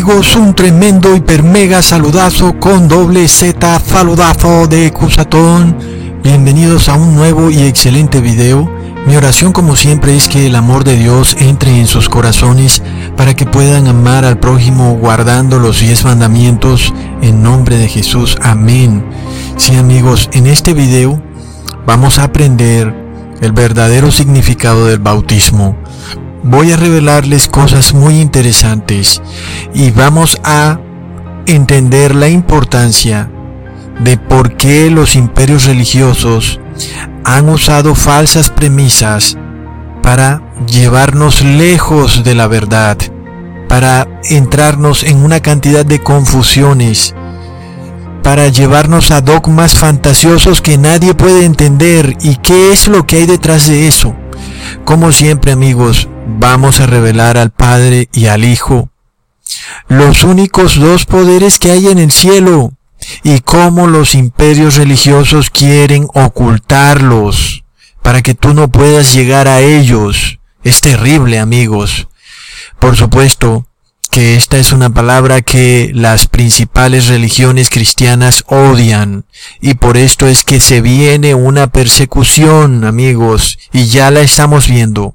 amigos? Un tremendo hiper mega saludazo con doble Z saludazo de Cusatón. Bienvenidos a un nuevo y excelente video. Mi oración como siempre es que el amor de Dios entre en sus corazones para que puedan amar al prójimo guardando los diez mandamientos en nombre de Jesús. Amén. Sí amigos, en este video vamos a aprender el verdadero significado del bautismo voy a revelarles cosas muy interesantes y vamos a entender la importancia de por qué los imperios religiosos han usado falsas premisas para llevarnos lejos de la verdad, para entrarnos en una cantidad de confusiones, para llevarnos a dogmas fantasiosos que nadie puede entender y qué es lo que hay detrás de eso. Como siempre amigos, vamos a revelar al Padre y al Hijo, los únicos dos poderes que hay en el cielo, y cómo los imperios religiosos quieren ocultarlos para que tú no puedas llegar a ellos. Es terrible, amigos. Por supuesto que esta es una palabra que las principales religiones cristianas odian, y por esto es que se viene una persecución, amigos, y ya la estamos viendo.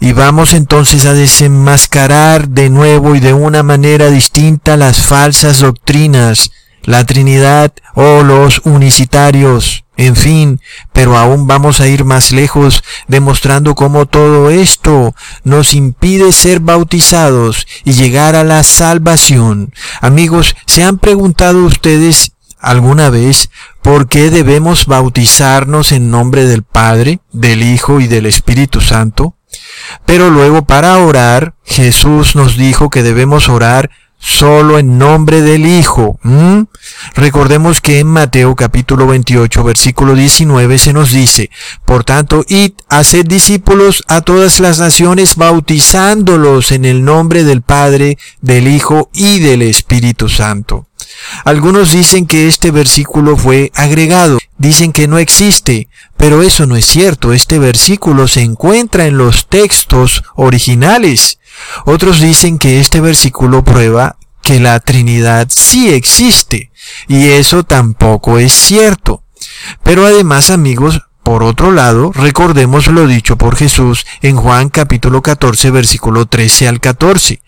Y vamos entonces a desenmascarar de nuevo y de una manera distinta las falsas doctrinas, la Trinidad o los unicitarios, en fin, pero aún vamos a ir más lejos demostrando cómo todo esto nos impide ser bautizados y llegar a la salvación. Amigos, ¿se han preguntado ustedes alguna vez por qué debemos bautizarnos en nombre del Padre, del Hijo y del Espíritu Santo? Pero luego para orar, Jesús nos dijo que debemos orar solo en nombre del Hijo. Recordemos que en Mateo capítulo 28 versículo 19 se nos dice, por tanto, id, haced discípulos a todas las naciones bautizándolos en el nombre del Padre, del Hijo y del Espíritu Santo. Algunos dicen que este versículo fue agregado, dicen que no existe, pero eso no es cierto, este versículo se encuentra en los textos originales. Otros dicen que este versículo prueba que la Trinidad sí existe, y eso tampoco es cierto. Pero además, amigos, por otro lado, recordemos lo dicho por Jesús en Juan capítulo 14 versículo 13 al 14.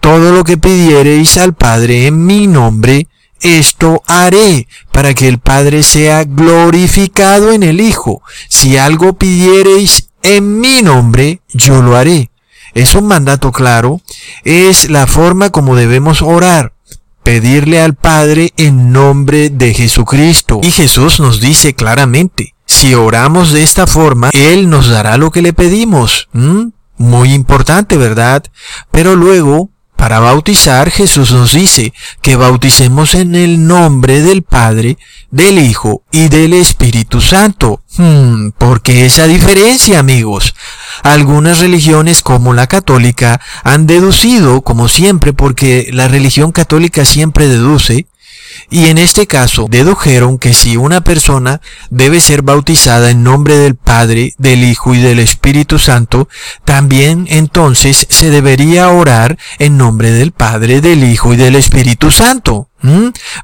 Todo lo que pidiereis al Padre en mi nombre, esto haré para que el Padre sea glorificado en el Hijo. Si algo pidiereis en mi nombre, yo lo haré. Es un mandato claro, es la forma como debemos orar, pedirle al Padre en nombre de Jesucristo. Y Jesús nos dice claramente, si oramos de esta forma, Él nos dará lo que le pedimos. ¿Mm? Muy importante, ¿verdad? Pero luego para bautizar, Jesús nos dice que bauticemos en el nombre del Padre, del Hijo y del Espíritu Santo. Hmm, ¿Por qué esa diferencia, amigos? Algunas religiones como la católica han deducido, como siempre, porque la religión católica siempre deduce, y en este caso dedujeron que si una persona debe ser bautizada en nombre del Padre, del Hijo y del Espíritu Santo, también entonces se debería orar en nombre del Padre, del Hijo y del Espíritu Santo.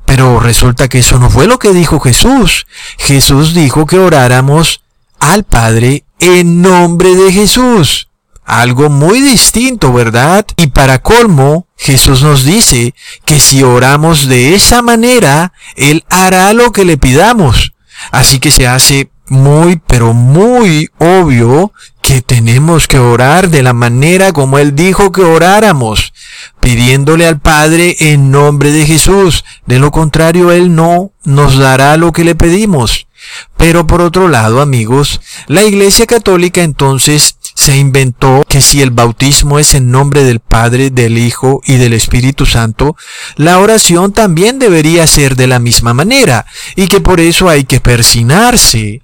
Pero resulta que eso no fue lo que dijo Jesús. Jesús dijo que oráramos al Padre en nombre de Jesús. Algo muy distinto, ¿verdad? Y para colmo, Jesús nos dice que si oramos de esa manera, Él hará lo que le pidamos. Así que se hace muy, pero muy obvio que tenemos que orar de la manera como Él dijo que oráramos, pidiéndole al Padre en nombre de Jesús. De lo contrario, Él no nos dará lo que le pedimos. Pero por otro lado, amigos, la Iglesia Católica entonces se inventó que si el bautismo es en nombre del Padre, del Hijo y del Espíritu Santo, la oración también debería ser de la misma manera, y que por eso hay que persinarse.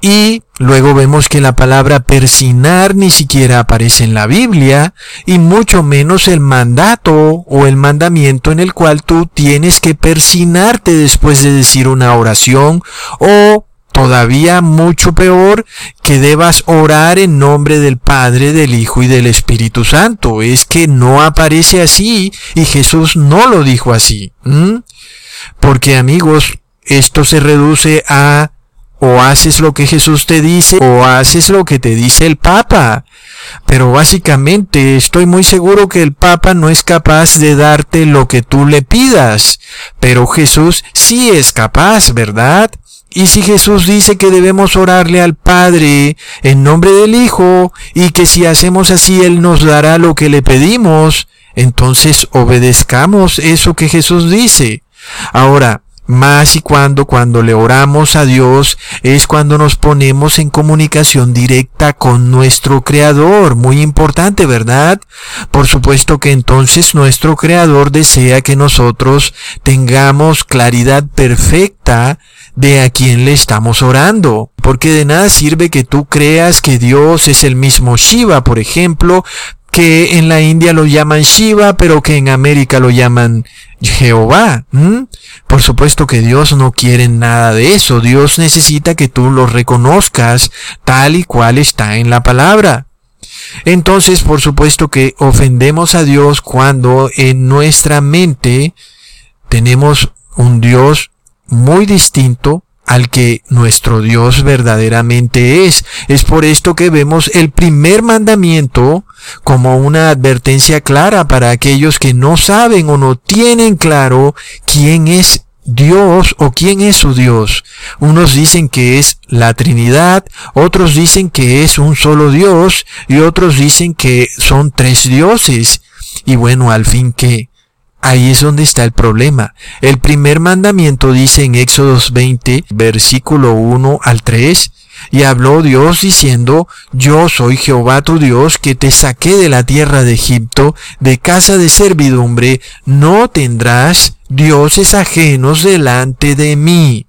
Y luego vemos que la palabra persinar ni siquiera aparece en la Biblia, y mucho menos el mandato o el mandamiento en el cual tú tienes que persinarte después de decir una oración o todavía mucho peor que debas orar en nombre del Padre, del Hijo y del Espíritu Santo. Es que no aparece así y Jesús no lo dijo así. Porque amigos, esto se reduce a o haces lo que Jesús te dice o haces lo que te dice el Papa. Pero básicamente estoy muy seguro que el Papa no es capaz de darte lo que tú le pidas. Pero Jesús sí es capaz, ¿verdad? Y si Jesús dice que debemos orarle al Padre en nombre del Hijo y que si hacemos así Él nos dará lo que le pedimos, entonces obedezcamos eso que Jesús dice. Ahora, más y cuando cuando le oramos a Dios es cuando nos ponemos en comunicación directa con nuestro Creador. Muy importante, ¿verdad? Por supuesto que entonces nuestro Creador desea que nosotros tengamos claridad perfecta de a quién le estamos orando. Porque de nada sirve que tú creas que Dios es el mismo Shiva, por ejemplo, que en la India lo llaman Shiva, pero que en América lo llaman Jehová. Por supuesto que Dios no quiere nada de eso. Dios necesita que tú lo reconozcas tal y cual está en la palabra. Entonces, por supuesto que ofendemos a Dios cuando en nuestra mente tenemos un Dios muy distinto al que nuestro Dios verdaderamente es. Es por esto que vemos el primer mandamiento como una advertencia clara para aquellos que no saben o no tienen claro quién es Dios o quién es su Dios. Unos dicen que es la Trinidad, otros dicen que es un solo Dios y otros dicen que son tres dioses. Y bueno, al fin que Ahí es donde está el problema. El primer mandamiento dice en Éxodos 20, versículo 1 al 3, y habló Dios diciendo, Yo soy Jehová tu Dios, que te saqué de la tierra de Egipto, de casa de servidumbre, no tendrás dioses ajenos delante de mí.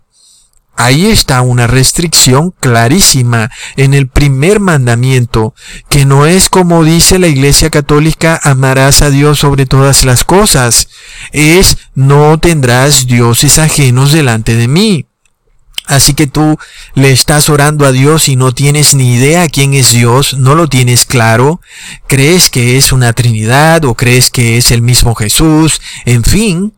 Ahí está una restricción clarísima en el primer mandamiento, que no es como dice la Iglesia Católica, amarás a Dios sobre todas las cosas, es no tendrás dioses ajenos delante de mí. Así que tú le estás orando a Dios y no tienes ni idea quién es Dios, no lo tienes claro, crees que es una Trinidad o crees que es el mismo Jesús, en fin,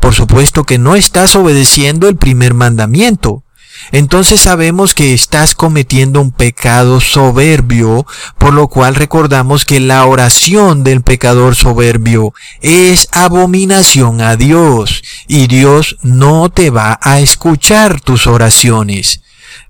por supuesto que no estás obedeciendo el primer mandamiento. Entonces sabemos que estás cometiendo un pecado soberbio, por lo cual recordamos que la oración del pecador soberbio es abominación a Dios y Dios no te va a escuchar tus oraciones.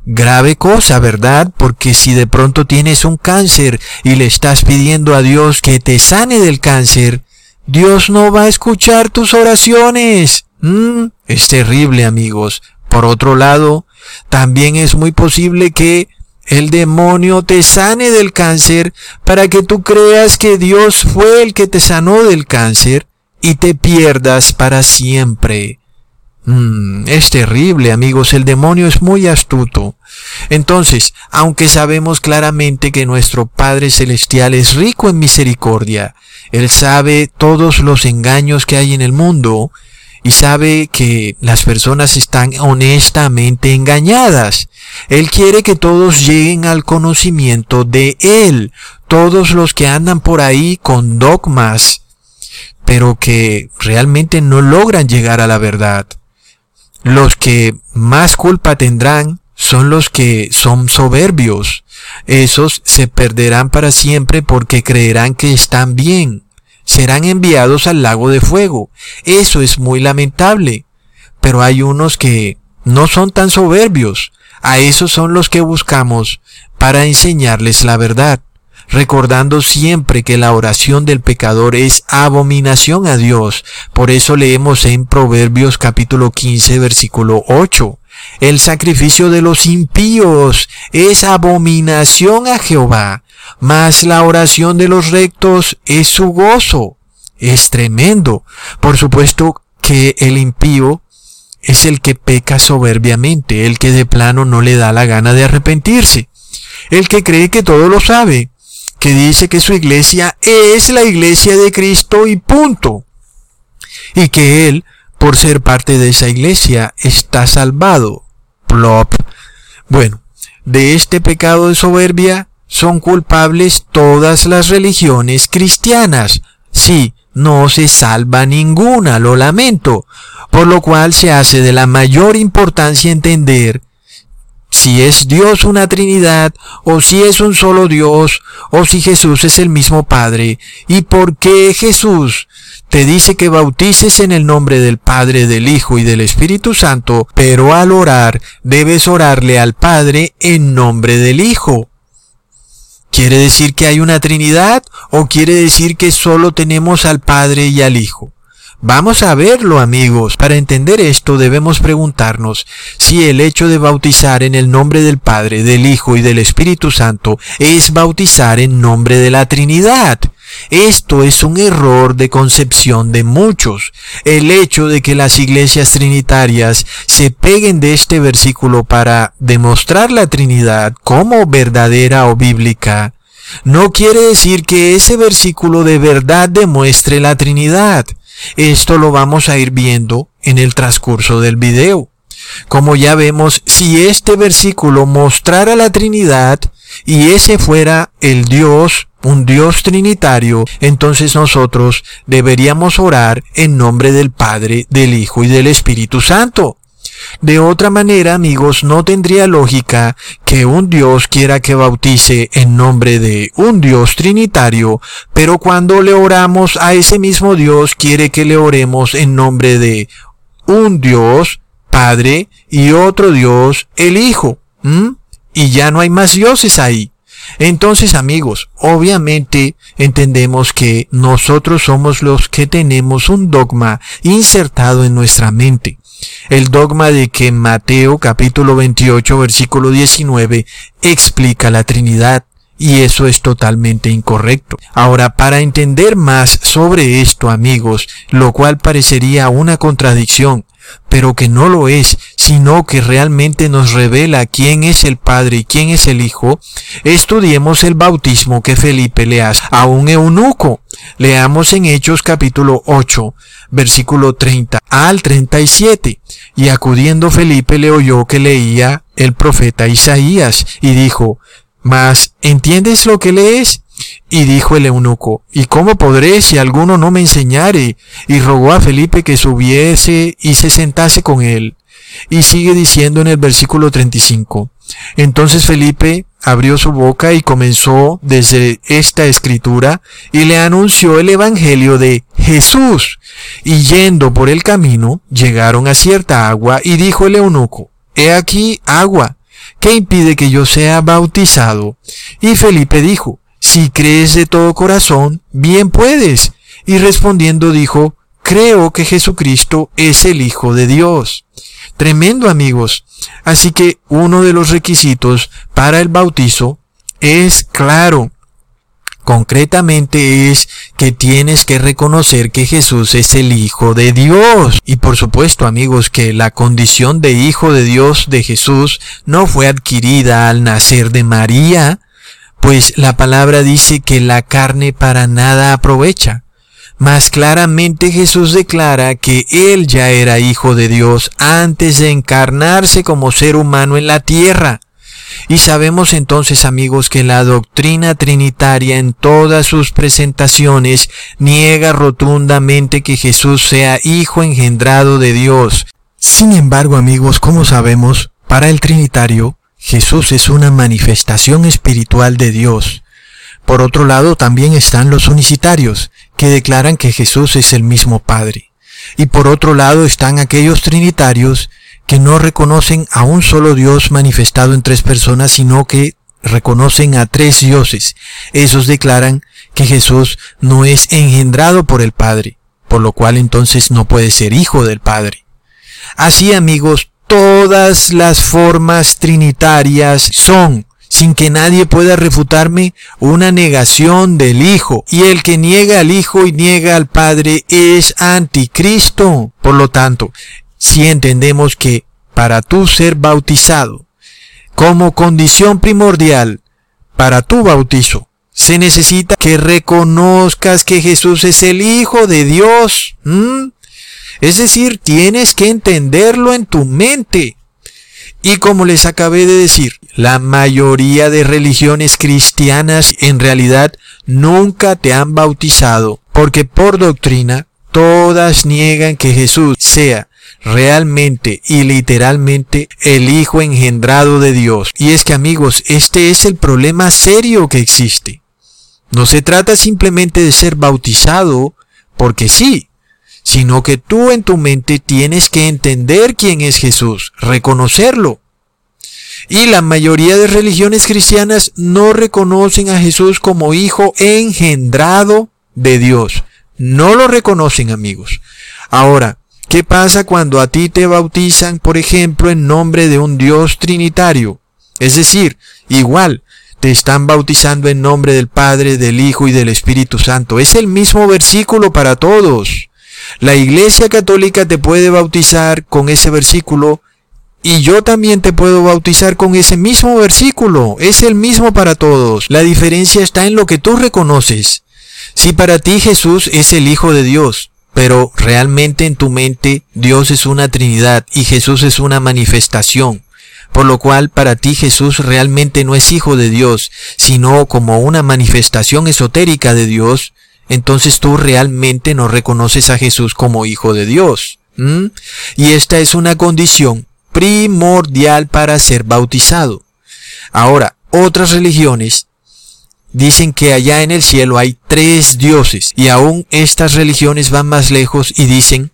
Grave cosa, ¿verdad? Porque si de pronto tienes un cáncer y le estás pidiendo a Dios que te sane del cáncer, Dios no va a escuchar tus oraciones. Mm, es terrible, amigos. Por otro lado, también es muy posible que el demonio te sane del cáncer para que tú creas que Dios fue el que te sanó del cáncer y te pierdas para siempre. Mm, es terrible, amigos, el demonio es muy astuto. Entonces, aunque sabemos claramente que nuestro Padre Celestial es rico en misericordia, Él sabe todos los engaños que hay en el mundo, y sabe que las personas están honestamente engañadas. Él quiere que todos lleguen al conocimiento de Él, todos los que andan por ahí con dogmas, pero que realmente no logran llegar a la verdad. Los que más culpa tendrán son los que son soberbios. Esos se perderán para siempre porque creerán que están bien. Serán enviados al lago de fuego. Eso es muy lamentable. Pero hay unos que no son tan soberbios. A esos son los que buscamos para enseñarles la verdad recordando siempre que la oración del pecador es abominación a Dios. Por eso leemos en Proverbios capítulo 15 versículo 8. El sacrificio de los impíos es abominación a Jehová, mas la oración de los rectos es su gozo. Es tremendo. Por supuesto que el impío es el que peca soberbiamente, el que de plano no le da la gana de arrepentirse, el que cree que todo lo sabe, que dice que su iglesia es la iglesia de Cristo y punto. Y que él, por ser parte de esa iglesia, está salvado. Plop. Bueno, de este pecado de soberbia son culpables todas las religiones cristianas. Sí, no se salva ninguna, lo lamento, por lo cual se hace de la mayor importancia entender si es Dios una Trinidad, o si es un solo Dios, o si Jesús es el mismo Padre, y por qué Jesús te dice que bautices en el nombre del Padre, del Hijo y del Espíritu Santo, pero al orar debes orarle al Padre en nombre del Hijo. ¿Quiere decir que hay una Trinidad o quiere decir que solo tenemos al Padre y al Hijo? Vamos a verlo amigos. Para entender esto debemos preguntarnos si el hecho de bautizar en el nombre del Padre, del Hijo y del Espíritu Santo es bautizar en nombre de la Trinidad. Esto es un error de concepción de muchos. El hecho de que las iglesias trinitarias se peguen de este versículo para demostrar la Trinidad como verdadera o bíblica, no quiere decir que ese versículo de verdad demuestre la Trinidad. Esto lo vamos a ir viendo en el transcurso del video. Como ya vemos, si este versículo mostrara la Trinidad y ese fuera el Dios, un Dios trinitario, entonces nosotros deberíamos orar en nombre del Padre, del Hijo y del Espíritu Santo. De otra manera, amigos, no tendría lógica que un Dios quiera que bautice en nombre de un Dios trinitario, pero cuando le oramos a ese mismo Dios quiere que le oremos en nombre de un Dios, Padre, y otro Dios, el Hijo. Y ya no hay más dioses ahí. Entonces amigos, obviamente entendemos que nosotros somos los que tenemos un dogma insertado en nuestra mente el dogma de que Mateo capítulo 28 versículo 19 explica la Trinidad. Y eso es totalmente incorrecto. Ahora, para entender más sobre esto, amigos, lo cual parecería una contradicción, pero que no lo es, sino que realmente nos revela quién es el Padre y quién es el Hijo, estudiemos el bautismo que Felipe le hace a un eunuco. Leamos en Hechos capítulo 8, versículo 30 al 37. Y acudiendo Felipe le oyó que leía el profeta Isaías y dijo, Mas, ¿entiendes lo que lees? Y dijo el eunuco, ¿y cómo podré si alguno no me enseñare? Y rogó a Felipe que subiese y se sentase con él. Y sigue diciendo en el versículo 35. Entonces Felipe abrió su boca y comenzó desde esta escritura y le anunció el Evangelio de Jesús. Y yendo por el camino, llegaron a cierta agua y dijo el eunuco, He aquí agua, ¿qué impide que yo sea bautizado? Y Felipe dijo, Si crees de todo corazón, bien puedes. Y respondiendo dijo, Creo que Jesucristo es el Hijo de Dios. Tremendo amigos. Así que uno de los requisitos para el bautizo es claro. Concretamente es que tienes que reconocer que Jesús es el Hijo de Dios. Y por supuesto amigos que la condición de Hijo de Dios de Jesús no fue adquirida al nacer de María, pues la palabra dice que la carne para nada aprovecha. Más claramente Jesús declara que Él ya era hijo de Dios antes de encarnarse como ser humano en la tierra. Y sabemos entonces amigos que la doctrina trinitaria en todas sus presentaciones niega rotundamente que Jesús sea hijo engendrado de Dios. Sin embargo amigos, como sabemos, para el trinitario, Jesús es una manifestación espiritual de Dios. Por otro lado también están los unicitarios, que declaran que Jesús es el mismo Padre. Y por otro lado están aquellos trinitarios que no reconocen a un solo Dios manifestado en tres personas, sino que reconocen a tres dioses. Esos declaran que Jesús no es engendrado por el Padre, por lo cual entonces no puede ser hijo del Padre. Así amigos, todas las formas trinitarias son sin que nadie pueda refutarme, una negación del Hijo. Y el que niega al Hijo y niega al Padre es anticristo. Por lo tanto, si entendemos que para tú ser bautizado, como condición primordial para tu bautizo, se necesita que reconozcas que Jesús es el Hijo de Dios. Es decir, tienes que entenderlo en tu mente. Y como les acabé de decir, la mayoría de religiones cristianas en realidad nunca te han bautizado, porque por doctrina todas niegan que Jesús sea realmente y literalmente el Hijo engendrado de Dios. Y es que amigos, este es el problema serio que existe. No se trata simplemente de ser bautizado porque sí, sino que tú en tu mente tienes que entender quién es Jesús, reconocerlo. Y la mayoría de religiones cristianas no reconocen a Jesús como hijo engendrado de Dios. No lo reconocen amigos. Ahora, ¿qué pasa cuando a ti te bautizan, por ejemplo, en nombre de un Dios trinitario? Es decir, igual, te están bautizando en nombre del Padre, del Hijo y del Espíritu Santo. Es el mismo versículo para todos. La Iglesia Católica te puede bautizar con ese versículo y yo también te puedo bautizar con ese mismo versículo. Es el mismo para todos. La diferencia está en lo que tú reconoces. Si para ti Jesús es el Hijo de Dios, pero realmente en tu mente Dios es una Trinidad y Jesús es una manifestación, por lo cual para ti Jesús realmente no es hijo de Dios, sino como una manifestación esotérica de Dios, entonces tú realmente no reconoces a Jesús como hijo de Dios. Y esta es una condición primordial para ser bautizado. Ahora, otras religiones dicen que allá en el cielo hay tres dioses y aún estas religiones van más lejos y dicen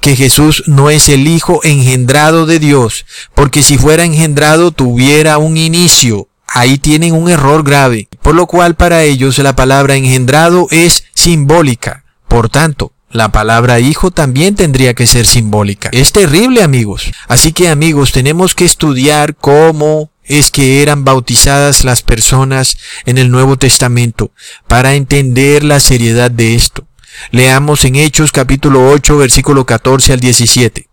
que Jesús no es el Hijo engendrado de Dios, porque si fuera engendrado tuviera un inicio. Ahí tienen un error grave, por lo cual para ellos la palabra engendrado es simbólica. Por tanto, la palabra hijo también tendría que ser simbólica. Es terrible amigos. Así que amigos, tenemos que estudiar cómo es que eran bautizadas las personas en el Nuevo Testamento para entender la seriedad de esto. Leamos en Hechos capítulo 8 versículo 14 al 17.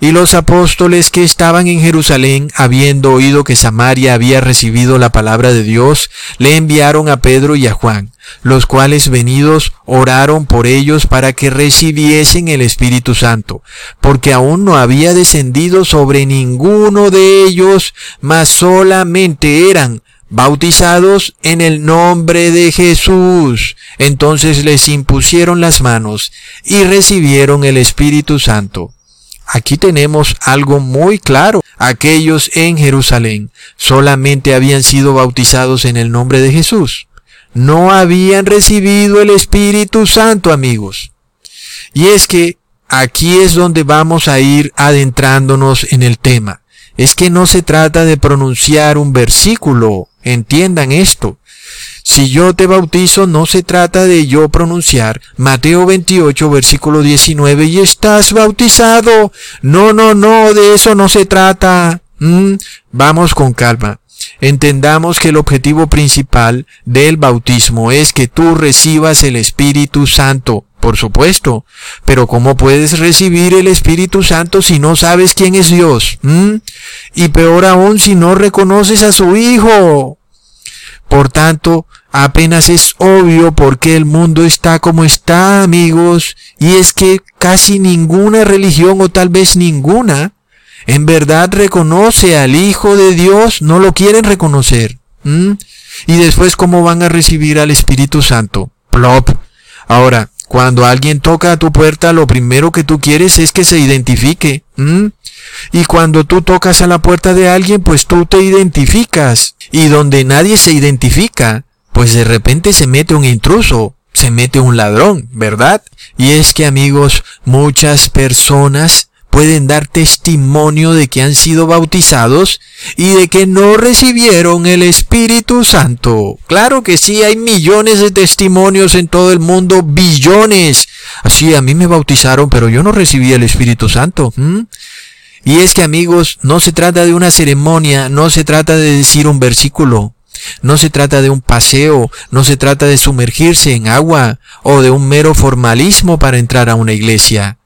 Y los apóstoles que estaban en Jerusalén, habiendo oído que Samaria había recibido la palabra de Dios, le enviaron a Pedro y a Juan, los cuales venidos oraron por ellos para que recibiesen el Espíritu Santo, porque aún no había descendido sobre ninguno de ellos, mas solamente eran bautizados en el nombre de Jesús. Entonces les impusieron las manos y recibieron el Espíritu Santo. Aquí tenemos algo muy claro. Aquellos en Jerusalén solamente habían sido bautizados en el nombre de Jesús. No habían recibido el Espíritu Santo, amigos. Y es que aquí es donde vamos a ir adentrándonos en el tema. Es que no se trata de pronunciar un versículo, entiendan esto. Si yo te bautizo, no se trata de yo pronunciar Mateo 28, versículo 19, y estás bautizado. No, no, no, de eso no se trata. Mm, vamos con calma. Entendamos que el objetivo principal del bautismo es que tú recibas el Espíritu Santo, por supuesto. Pero ¿cómo puedes recibir el Espíritu Santo si no sabes quién es Dios? ¿Mm? Y peor aún si no reconoces a su Hijo. Por tanto, apenas es obvio por qué el mundo está como está, amigos, y es que casi ninguna religión o tal vez ninguna en verdad reconoce al Hijo de Dios, no lo quieren reconocer. Y después, ¿cómo van a recibir al Espíritu Santo? Plop. Ahora, cuando alguien toca a tu puerta, lo primero que tú quieres es que se identifique. Y cuando tú tocas a la puerta de alguien, pues tú te identificas. Y donde nadie se identifica, pues de repente se mete un intruso, se mete un ladrón, ¿verdad? Y es que amigos, muchas personas pueden dar testimonio de que han sido bautizados y de que no recibieron el Espíritu Santo. Claro que sí, hay millones de testimonios en todo el mundo, billones. Así, a mí me bautizaron, pero yo no recibí el Espíritu Santo. Y es que amigos, no se trata de una ceremonia, no se trata de decir un versículo. No se trata de un paseo, no se trata de sumergirse en agua o de un mero formalismo para entrar a una iglesia.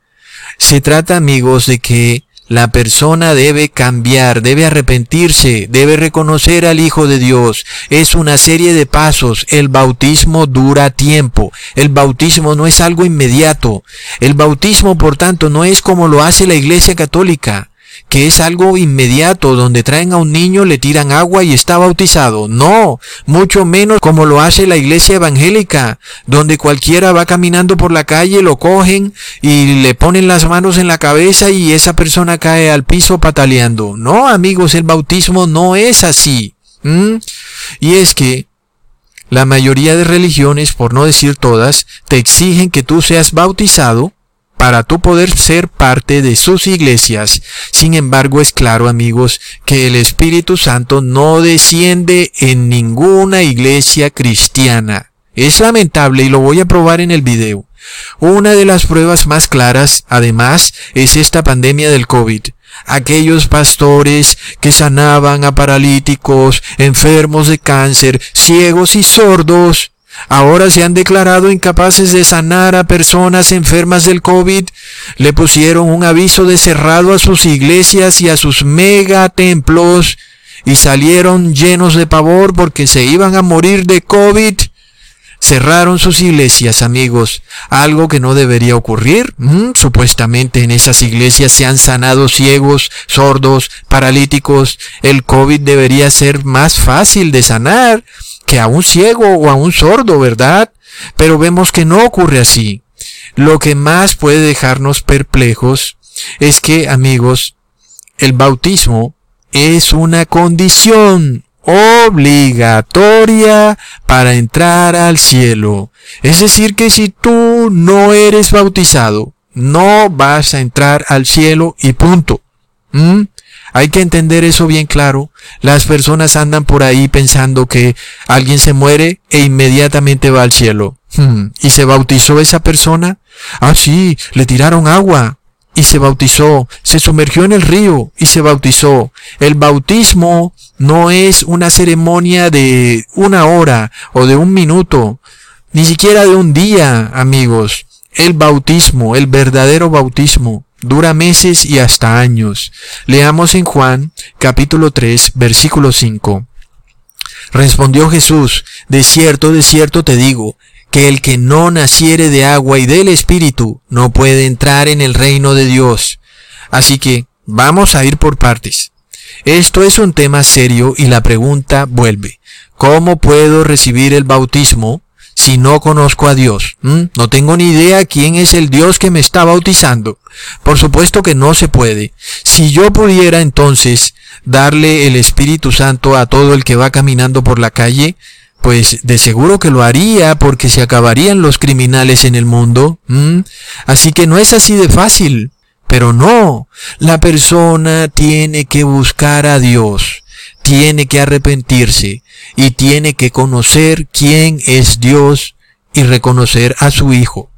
Se trata, amigos, de que la persona debe cambiar, debe arrepentirse, debe reconocer al Hijo de Dios. Es una serie de pasos. El bautismo dura tiempo. El bautismo no es algo inmediato. El bautismo, por tanto, no es como lo hace la Iglesia Católica que es algo inmediato, donde traen a un niño, le tiran agua y está bautizado. No, mucho menos como lo hace la iglesia evangélica, donde cualquiera va caminando por la calle, lo cogen y le ponen las manos en la cabeza y esa persona cae al piso pataleando. No, amigos, el bautismo no es así. Y es que la mayoría de religiones, por no decir todas, te exigen que tú seas bautizado para tú poder ser parte de sus iglesias. Sin embargo, es claro, amigos, que el Espíritu Santo no desciende en ninguna iglesia cristiana. Es lamentable y lo voy a probar en el video. Una de las pruebas más claras, además, es esta pandemia del COVID. Aquellos pastores que sanaban a paralíticos, enfermos de cáncer, ciegos y sordos, Ahora se han declarado incapaces de sanar a personas enfermas del COVID. Le pusieron un aviso de cerrado a sus iglesias y a sus mega templos y salieron llenos de pavor porque se iban a morir de COVID. Cerraron sus iglesias, amigos, algo que no debería ocurrir. Mm, supuestamente en esas iglesias se han sanado ciegos, sordos, paralíticos. El COVID debería ser más fácil de sanar que a un ciego o a un sordo, ¿verdad? Pero vemos que no ocurre así. Lo que más puede dejarnos perplejos es que, amigos, el bautismo es una condición obligatoria para entrar al cielo. Es decir, que si tú no eres bautizado, no vas a entrar al cielo y punto. ¿Mm? Hay que entender eso bien claro. Las personas andan por ahí pensando que alguien se muere e inmediatamente va al cielo. Hmm, ¿Y se bautizó esa persona? Ah, sí, le tiraron agua y se bautizó, se sumergió en el río y se bautizó. El bautismo no es una ceremonia de una hora o de un minuto, ni siquiera de un día, amigos. El bautismo, el verdadero bautismo, dura meses y hasta años. Leamos en Juan capítulo 3 versículo 5. Respondió Jesús, de cierto, de cierto te digo, que el que no naciere de agua y del Espíritu no puede entrar en el reino de Dios. Así que vamos a ir por partes. Esto es un tema serio y la pregunta vuelve. ¿Cómo puedo recibir el bautismo si no conozco a Dios? ¿Mm? No tengo ni idea quién es el Dios que me está bautizando. Por supuesto que no se puede. Si yo pudiera entonces darle el Espíritu Santo a todo el que va caminando por la calle, pues de seguro que lo haría porque se acabarían los criminales en el mundo. ¿Mm? Así que no es así de fácil. Pero no, la persona tiene que buscar a Dios tiene que arrepentirse y tiene que conocer quién es Dios y reconocer a su Hijo.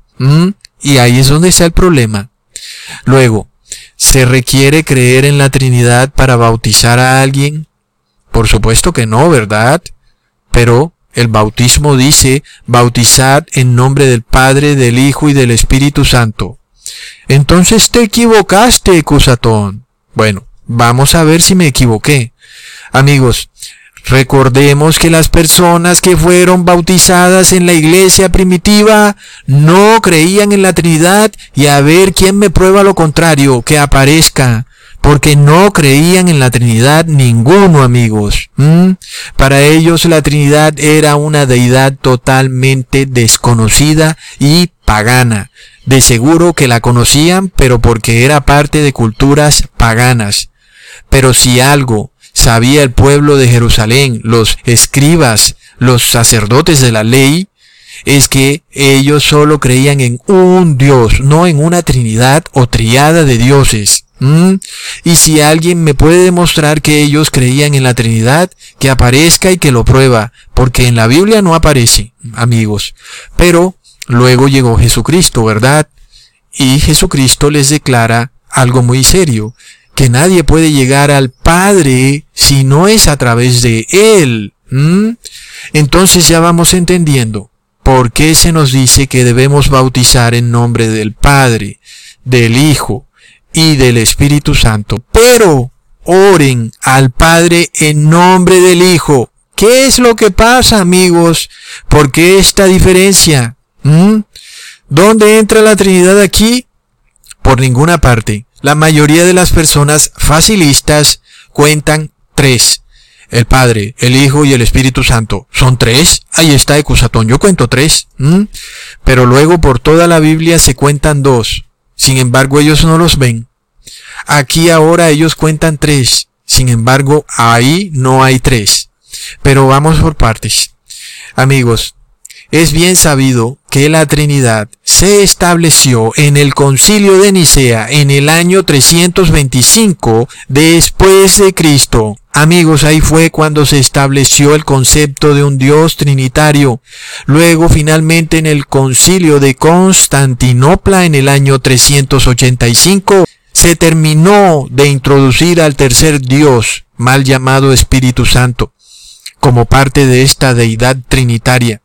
Y ahí es donde está el problema. Luego, ¿se requiere creer en la Trinidad para bautizar a alguien? Por supuesto que no, ¿verdad? Pero el bautismo dice, bautizad en nombre del Padre, del Hijo y del Espíritu Santo. Entonces te equivocaste, Cusatón. Bueno, vamos a ver si me equivoqué. Amigos, recordemos que las personas que fueron bautizadas en la iglesia primitiva no creían en la Trinidad y a ver quién me prueba lo contrario, que aparezca porque no creían en la Trinidad ninguno, amigos. Para ellos la Trinidad era una deidad totalmente desconocida y pagana. De seguro que la conocían, pero porque era parte de culturas paganas. Pero si algo sabía el pueblo de Jerusalén, los escribas, los sacerdotes de la ley, es que ellos solo creían en un Dios, no en una trinidad o triada de dioses. Y si alguien me puede demostrar que ellos creían en la Trinidad, que aparezca y que lo prueba, porque en la Biblia no aparece, amigos. Pero luego llegó Jesucristo, ¿verdad? Y Jesucristo les declara algo muy serio, que nadie puede llegar al Padre si no es a través de Él. Entonces ya vamos entendiendo por qué se nos dice que debemos bautizar en nombre del Padre, del Hijo y del Espíritu Santo. Pero oren al Padre en nombre del Hijo. ¿Qué es lo que pasa, amigos? ¿Por qué esta diferencia? ¿Dónde entra la Trinidad aquí? Por ninguna parte. la mayoría de las personas facilistas cuentan tres. El Padre, el Hijo y el Espíritu Santo. ¿Son tres? Ahí está Ecusatón. Yo cuento tres. Pero luego por toda la Biblia se cuentan dos. Sin embargo, ellos no los ven. Aquí ahora ellos cuentan tres. Sin embargo, ahí no hay tres. Pero vamos por partes. Amigos, es bien sabido que la Trinidad se estableció en el concilio de Nicea en el año 325 después de Cristo. Amigos, ahí fue cuando se estableció el concepto de un Dios trinitario. Luego, finalmente, en el concilio de Constantinopla en el año 385, se terminó de introducir al tercer Dios, mal llamado Espíritu Santo, como parte de esta deidad trinitaria.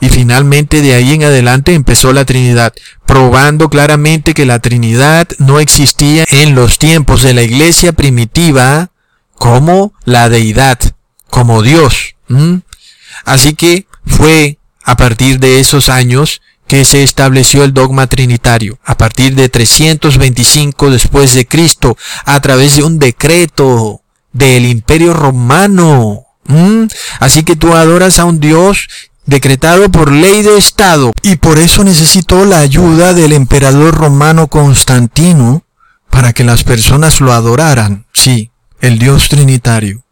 Y finalmente de ahí en adelante empezó la Trinidad, probando claramente que la Trinidad no existía en los tiempos de la iglesia primitiva como la deidad, como Dios. Así que fue a partir de esos años que se estableció el dogma trinitario, a partir de 325 después de Cristo, a través de un decreto del imperio romano. Así que tú adoras a un Dios decretado por ley de Estado, y por eso necesitó la ayuda del emperador romano Constantino para que las personas lo adoraran, sí, el Dios Trinitario,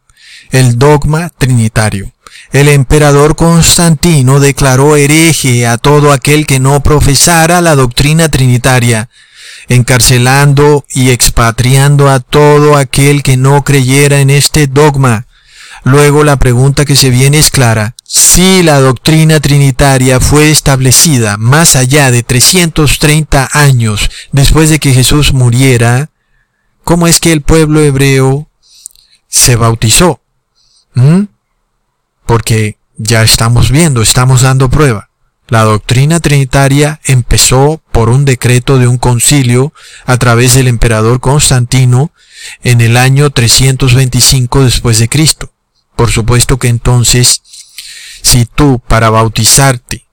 el dogma Trinitario. El emperador Constantino declaró hereje a todo aquel que no profesara la doctrina trinitaria, encarcelando y expatriando a todo aquel que no creyera en este dogma. Luego la pregunta que se viene es clara. Si la doctrina trinitaria fue establecida más allá de 330 años después de que Jesús muriera, ¿cómo es que el pueblo hebreo se bautizó? ¿Mm? Porque ya estamos viendo, estamos dando prueba. La doctrina trinitaria empezó por un decreto de un concilio a través del emperador Constantino en el año 325 después de Cristo. Por supuesto que entonces si tú para bautizarte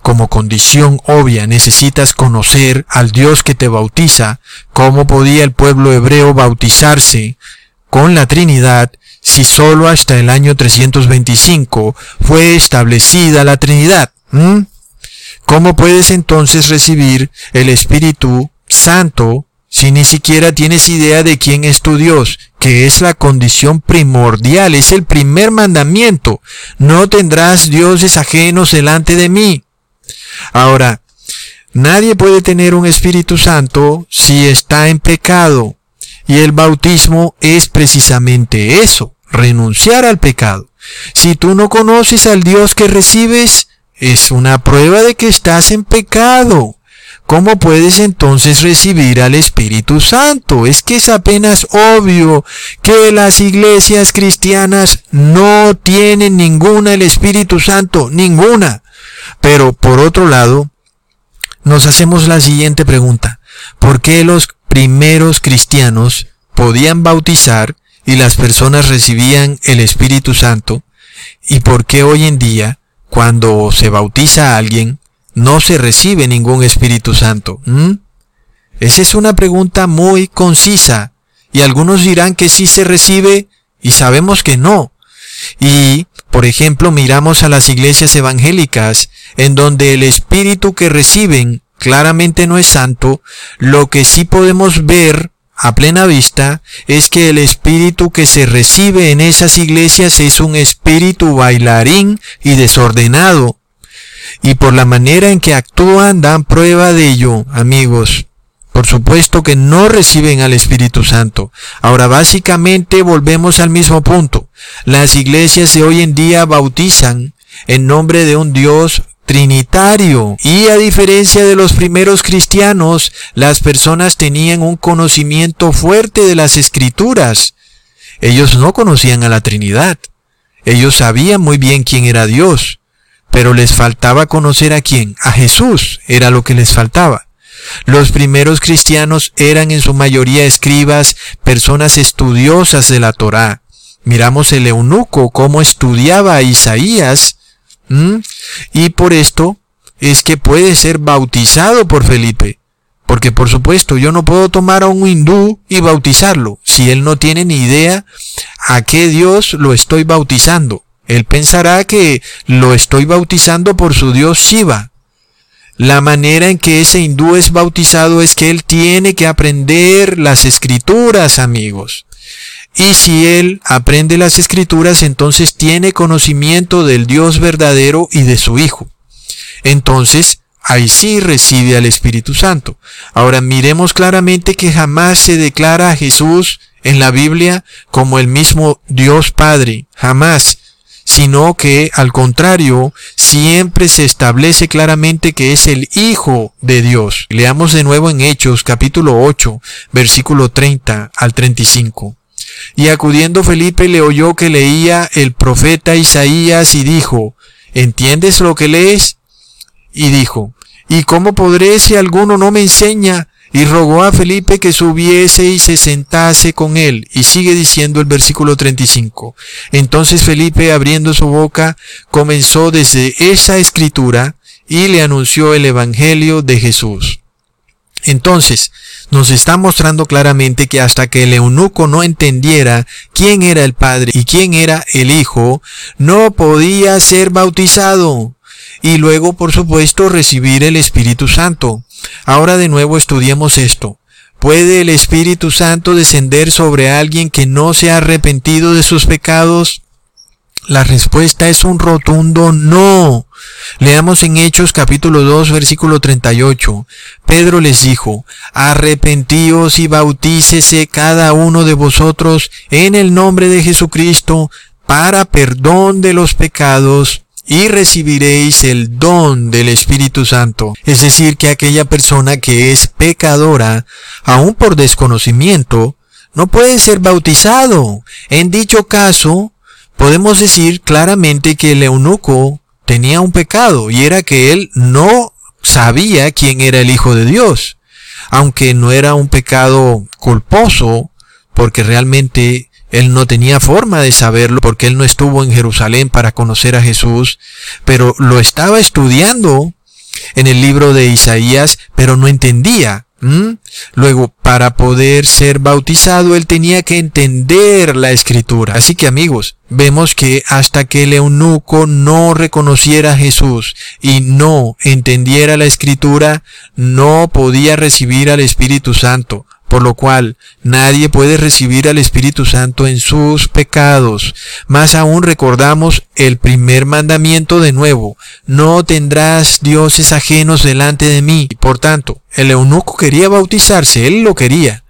como condición obvia necesitas conocer al Dios que te bautiza, ¿cómo podía el pueblo hebreo bautizarse con la Trinidad si solo hasta el año 325 fue establecida la Trinidad? ¿Mm? ¿Cómo puedes entonces recibir el Espíritu Santo si ni siquiera tienes idea de quién es tu Dios, que es la condición primordial, es el primer mandamiento. No tendrás dioses ajenos delante de mí. Ahora, nadie puede tener un Espíritu Santo si está en pecado. Y el bautismo es precisamente eso, renunciar al pecado. Si tú no conoces al Dios que recibes, es una prueba de que estás en pecado. ¿Cómo puedes entonces recibir al Espíritu Santo? Es que es apenas obvio que las iglesias cristianas no tienen ninguna el Espíritu Santo, ninguna. Pero por otro lado, nos hacemos la siguiente pregunta. ¿Por qué los primeros cristianos podían bautizar y las personas recibían el Espíritu Santo? ¿Y por qué hoy en día, cuando se bautiza a alguien, no se recibe ningún Espíritu Santo. Esa es una pregunta muy concisa y algunos dirán que sí se recibe y sabemos que no. Y, por ejemplo, miramos a las iglesias evangélicas en donde el Espíritu que reciben claramente no es santo, lo que sí podemos ver a plena vista es que el espíritu que se recibe en esas iglesias es un espíritu bailarín y desordenado, y por la manera en que actúan dan prueba de ello, amigos. Por supuesto que no reciben al Espíritu Santo. Ahora básicamente volvemos al mismo punto. Las iglesias de hoy en día bautizan en nombre de un Dios trinitario. Y a diferencia de los primeros cristianos, las personas tenían un conocimiento fuerte de las escrituras. Ellos no conocían a la Trinidad. Ellos sabían muy bien quién era Dios pero les faltaba conocer a quién, a Jesús, era lo que les faltaba. Los primeros cristianos eran en su mayoría escribas, personas estudiosas de la Torá. Miramos el eunuco, cómo estudiaba a Isaías, y por esto es que puede ser bautizado por Felipe, Porque por supuesto yo no puedo tomar a un hindú y bautizarlo si él no tiene ni idea a qué Dios lo estoy bautizando. Él pensará que lo estoy bautizando por su Dios Shiva. La manera en que ese hindú es bautizado es que él tiene que aprender las escrituras, amigos. Y si él aprende las escrituras, entonces tiene conocimiento del Dios verdadero y de su Hijo. Entonces, ahí sí recibe al Espíritu Santo. Ahora miremos claramente que jamás se declara a Jesús en la Biblia como el mismo Dios Padre, jamás, sino que al contrario, siempre se establece claramente que es el Hijo de Dios. Leamos de nuevo en Hechos capítulo 8, versículo 30 al 35. Y acudiendo Felipe le oyó que leía el profeta Isaías y dijo, ¿entiendes lo que lees? Y dijo, ¿y cómo podré si alguno no me enseña? Y rogó a Felipe que subiese y se sentase con él. Y sigue diciendo el versículo 35. Entonces Felipe, abriendo su boca, comenzó desde esa escritura y le anunció el Evangelio de Jesús. Entonces, nos está mostrando claramente que hasta que el eunuco no entendiera quién era el Padre y quién era el Hijo, no podía ser bautizado y luego, por supuesto, recibir el Espíritu Santo. Ahora de nuevo estudiemos esto. ¿Puede el Espíritu Santo descender sobre alguien que no se ha arrepentido de sus pecados? La respuesta es un rotundo no. Leamos en Hechos capítulo 2 versículo 38. Pedro les dijo, arrepentíos y bautícese cada uno de vosotros en el nombre de Jesucristo para perdón de los pecados y recibiréis el don del Espíritu Santo. Es decir, que aquella persona que es pecadora, aun por desconocimiento, no puede ser bautizado. En dicho caso, podemos decir claramente que el eunuco tenía un pecado y era que él no sabía quién era el Hijo de Dios. Aunque no era un pecado culposo, porque realmente él no tenía forma de saberlo porque él no estuvo en Jerusalén para conocer a Jesús, pero lo estaba estudiando en el libro de Isaías, pero no entendía. Luego, para poder ser bautizado, él tenía que entender la escritura. Así que amigos, vemos que hasta que el eunuco no reconociera a Jesús y no entendiera la escritura, no podía recibir al Espíritu Santo por lo cual nadie puede recibir al Espíritu Santo en sus pecados. Más aún recordamos el primer mandamiento de nuevo, no tendrás dioses ajenos delante de mí. Por tanto, el eunuco quería bautizarse, él lo quería,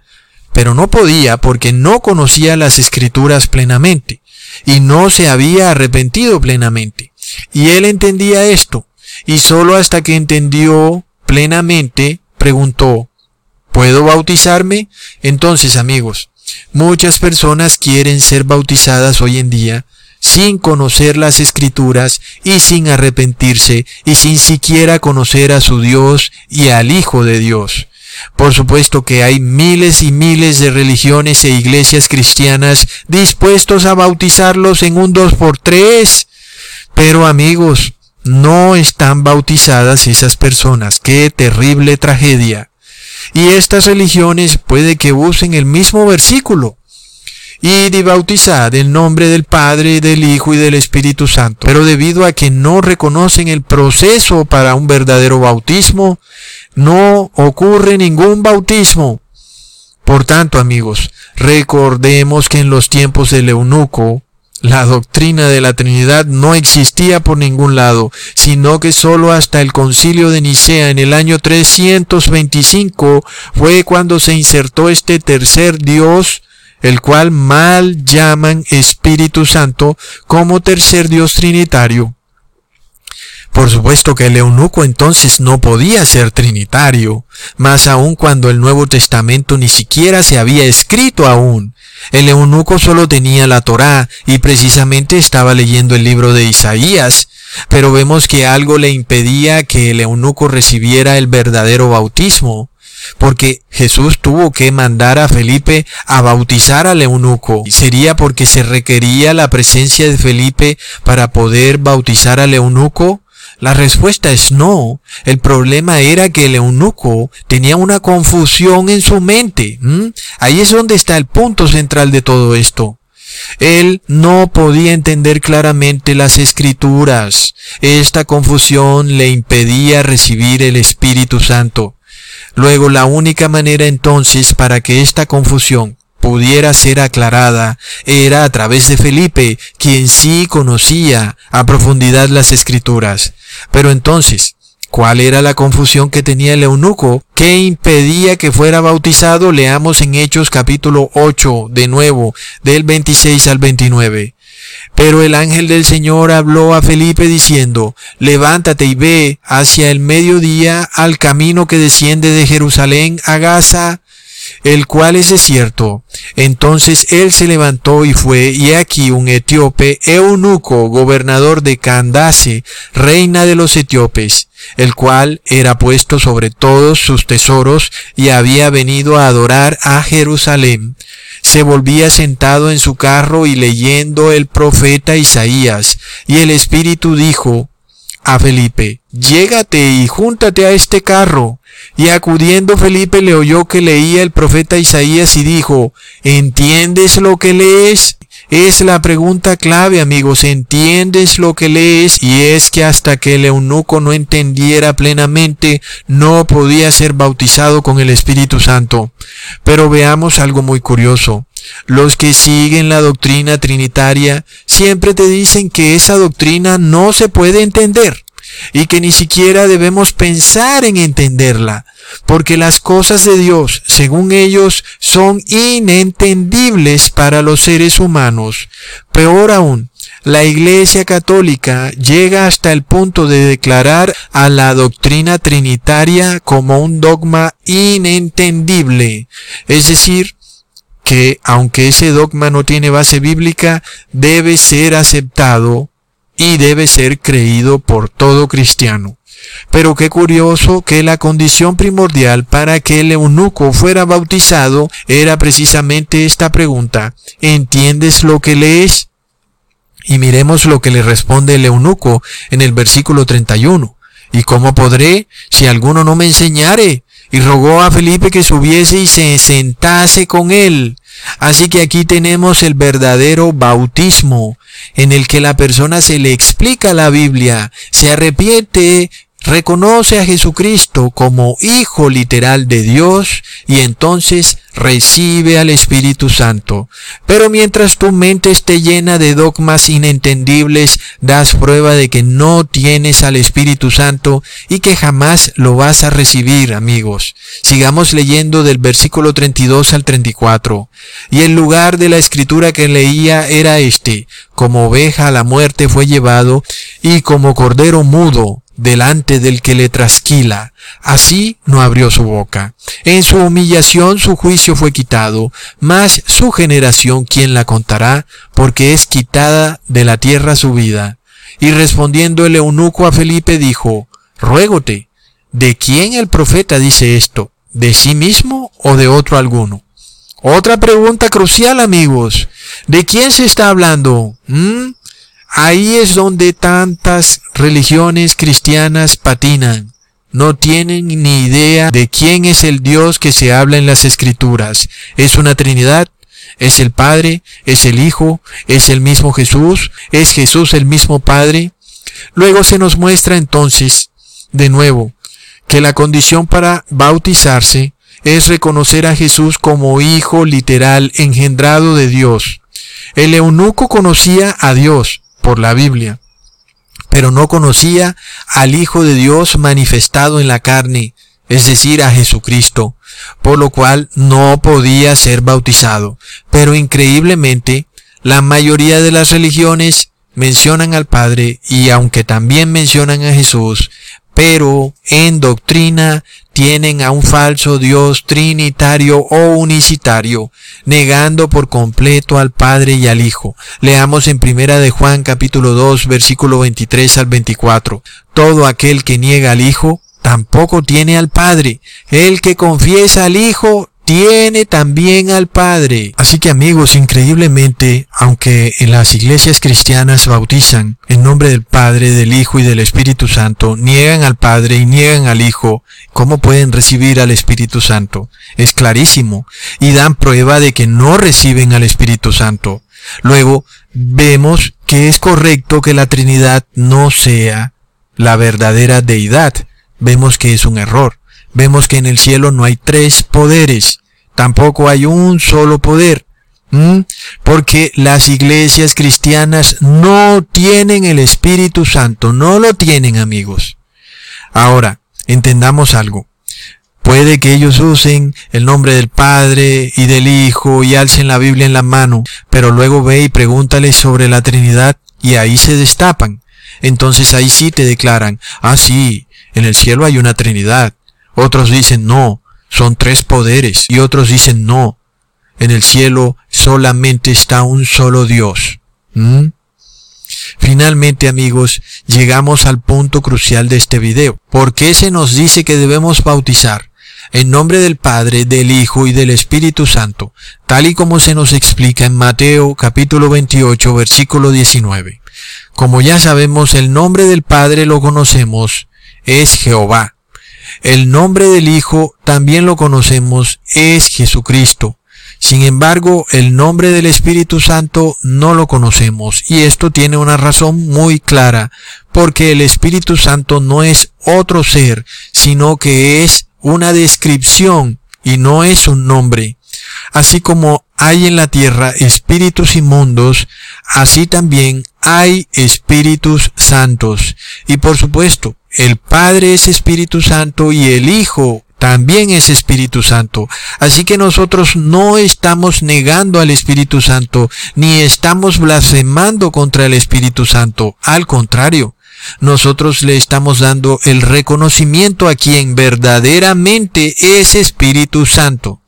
pero no podía porque no conocía las escrituras plenamente y no se había arrepentido plenamente. Y él entendía esto, y sólo hasta que entendió plenamente, preguntó, ¿Puedo bautizarme? Entonces, amigos, muchas personas quieren ser bautizadas hoy en día sin conocer las escrituras y sin arrepentirse y sin siquiera conocer a su Dios y al Hijo de Dios. Por supuesto que hay miles y miles de religiones e iglesias cristianas dispuestos a bautizarlos en un dos por tres. Pero amigos, no están bautizadas esas personas. ¡Qué terrible tragedia! Y estas religiones puede que usen el mismo versículo. Y de bautizar el nombre del Padre, del Hijo y del Espíritu Santo. Pero debido a que no reconocen el proceso para un verdadero bautismo, no ocurre ningún bautismo. Por tanto, amigos, recordemos que en los tiempos del eunuco, la doctrina de la Trinidad no existía por ningún lado, sino que sólo hasta el concilio de Nicea en el año 325 fue cuando se insertó este tercer Dios, el cual mal llaman Espíritu Santo como tercer Dios trinitario. Por supuesto que el eunuco entonces no podía ser trinitario, más aún cuando el Nuevo Testamento ni siquiera se había escrito aún. El eunuco solo tenía la Torá y precisamente estaba leyendo el libro de Isaías, pero vemos que algo le impedía que el eunuco recibiera el verdadero bautismo, porque Jesús tuvo que mandar a Felipe a bautizar al eunuco. ¿Sería porque se requería la presencia de Felipe para poder bautizar al eunuco? La respuesta es no. El problema era que el eunuco tenía una confusión en su mente. Ahí es donde está el punto central de todo esto. Él no podía entender claramente las escrituras. Esta confusión le impedía recibir el Espíritu Santo. Luego la única manera entonces para que esta confusión pudiera ser aclarada era a través de Felipe, quien sí conocía a profundidad las escrituras. Pero entonces, ¿Cuál era la confusión que tenía el eunuco? ¿Qué impedía que fuera bautizado? Leamos en Hechos capítulo 8, de nuevo, del 26 al 29. Pero el ángel del Señor habló a Felipe diciendo, levántate y ve hacia el mediodía al camino que desciende de Jerusalén a Gaza, el cual es desierto. Entonces él se levantó y fue, y aquí un etíope, eunuco, gobernador de Candace, reina de los etíopes, el cual era puesto sobre todos sus tesoros y había venido a adorar a Jerusalén. Se volvía sentado en su carro y leyendo el profeta Isaías, y el Espíritu dijo Felipe, Llégate y júntate a este carro. Y acudiendo Felipe le oyó que leía el profeta Isaías y dijo, ¿entiendes lo que lees? Es la pregunta clave, amigos. ¿Entiendes lo que lees? Y es que hasta que el eunuco no entendiera plenamente, no podía ser bautizado con el Espíritu Santo. Pero veamos algo muy curioso. Los que siguen la doctrina trinitaria siempre te dicen que esa doctrina no se puede entender y que ni siquiera debemos pensar en entenderla, porque las cosas de Dios, según ellos, son inentendibles para los seres humanos. Peor aún, la Iglesia Católica llega hasta el punto de declarar a la doctrina trinitaria como un dogma inentendible, es decir, que aunque ese dogma no tiene base bíblica, debe ser aceptado y debe ser creído por todo cristiano. Pero qué curioso que la condición primordial para que el eunuco fuera bautizado era precisamente esta pregunta. ¿Entiendes lo que lees? Y miremos lo que le responde el eunuco en el versículo 31. ¿Y cómo podré si alguno no me enseñare? Y rogó a Felipe que subiese y se sentase con él. Así que aquí tenemos el verdadero bautismo, en el que la persona se le explica la Biblia, se arrepiente, reconoce a Jesucristo como Hijo literal de Dios y entonces recibe al Espíritu Santo. Pero mientras tu mente esté llena de dogmas inentendibles, das prueba de que no tienes al Espíritu Santo y que jamás lo vas a recibir, amigos. Sigamos leyendo del versículo 32 al 34. Y el lugar de la escritura que leía era este, como oveja a la muerte fue llevado, y como cordero mudo delante del que le trasquila. Así no abrió su boca. En su humillación su juicio fue quitado, mas su generación quién la contará, porque es quitada de la tierra su vida. Y respondiendo el eunuco a Felipe dijo, Ruégote, ¿de quién el profeta dice esto? ¿De sí mismo o de otro alguno? Otra pregunta crucial, amigos. ¿De quién se está hablando? ¿Mm? Ahí es donde tantas religiones cristianas patinan. No tienen ni idea de quién es el Dios que se habla en las escrituras. ¿Es una Trinidad? ¿Es el Padre? ¿Es el Hijo? ¿Es el mismo Jesús? ¿Es Jesús el mismo Padre? Luego se nos muestra entonces, de nuevo, que la condición para bautizarse es reconocer a Jesús como Hijo literal engendrado de Dios. El eunuco conocía a Dios, por la Biblia, pero no conocía al Hijo de Dios manifestado en la carne, es decir, a Jesucristo, por lo cual no podía ser bautizado. Pero increíblemente, la mayoría de las religiones mencionan al Padre y aunque también mencionan a Jesús, pero en doctrina tienen a un falso Dios trinitario o unicitario, negando por completo al Padre y al Hijo. Leamos en Primera de Juan capítulo 2 versículo 23 al 24. Todo aquel que niega al Hijo tampoco tiene al Padre. El que confiesa al Hijo tiene también al Padre. Así que amigos, increíblemente, aunque en las iglesias cristianas bautizan en nombre del Padre, del Hijo y del Espíritu Santo, niegan al Padre y niegan al Hijo, ¿cómo pueden recibir al Espíritu Santo? Es clarísimo. Y dan prueba de que no reciben al Espíritu Santo. Luego, vemos que es correcto que la Trinidad no sea la verdadera deidad. Vemos que es un error. Vemos que en el cielo no hay tres poderes. Tampoco hay un solo poder. Porque las iglesias cristianas no tienen el Espíritu Santo. No lo tienen amigos. Ahora, entendamos algo. Puede que ellos usen el nombre del Padre y del Hijo y alcen la Biblia en la mano, pero luego ve y pregúntale sobre la Trinidad y ahí se destapan. Entonces ahí sí te declaran, ah sí, en el cielo hay una Trinidad. Otros dicen no, son tres poderes y otros dicen no, en el cielo solamente está un solo Dios. ¿Mm? Finalmente amigos, llegamos al punto crucial de este video. ¿Por qué se nos dice que debemos bautizar? en nombre del Padre, del Hijo y del Espíritu Santo, tal y como se nos explica en Mateo capítulo 28 versículo 19. Como ya sabemos, el nombre del Padre lo conocemos, es Jehová. El nombre del Hijo también lo conocemos, es Jesucristo. Sin embargo, el nombre del Espíritu Santo no lo conocemos y esto tiene una razón muy clara, porque el Espíritu Santo no es otro ser, sino que es una descripción y no es un nombre. Así como hay en la tierra espíritus inmundos, así también hay espíritus santos. Y por supuesto, el Padre es Espíritu Santo y el Hijo también es Espíritu Santo. Así que nosotros no estamos negando al Espíritu Santo, ni estamos blasfemando contra el Espíritu Santo. Al contrario, nosotros le estamos dando el reconocimiento a quien verdaderamente es Espíritu Santo.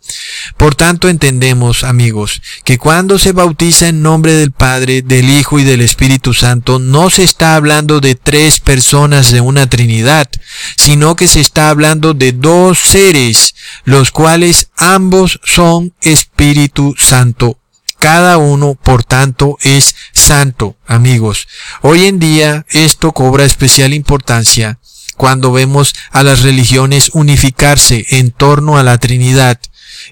Por tanto entendemos, amigos, que cuando se bautiza en nombre del Padre, del Hijo y del Espíritu Santo, no se está hablando de tres personas de una Trinidad, sino que se está hablando de dos seres, los cuales ambos son Espíritu Santo cada uno, por tanto, es santo, amigos. Hoy en día esto cobra especial importancia cuando vemos a las religiones unificarse en torno a la Trinidad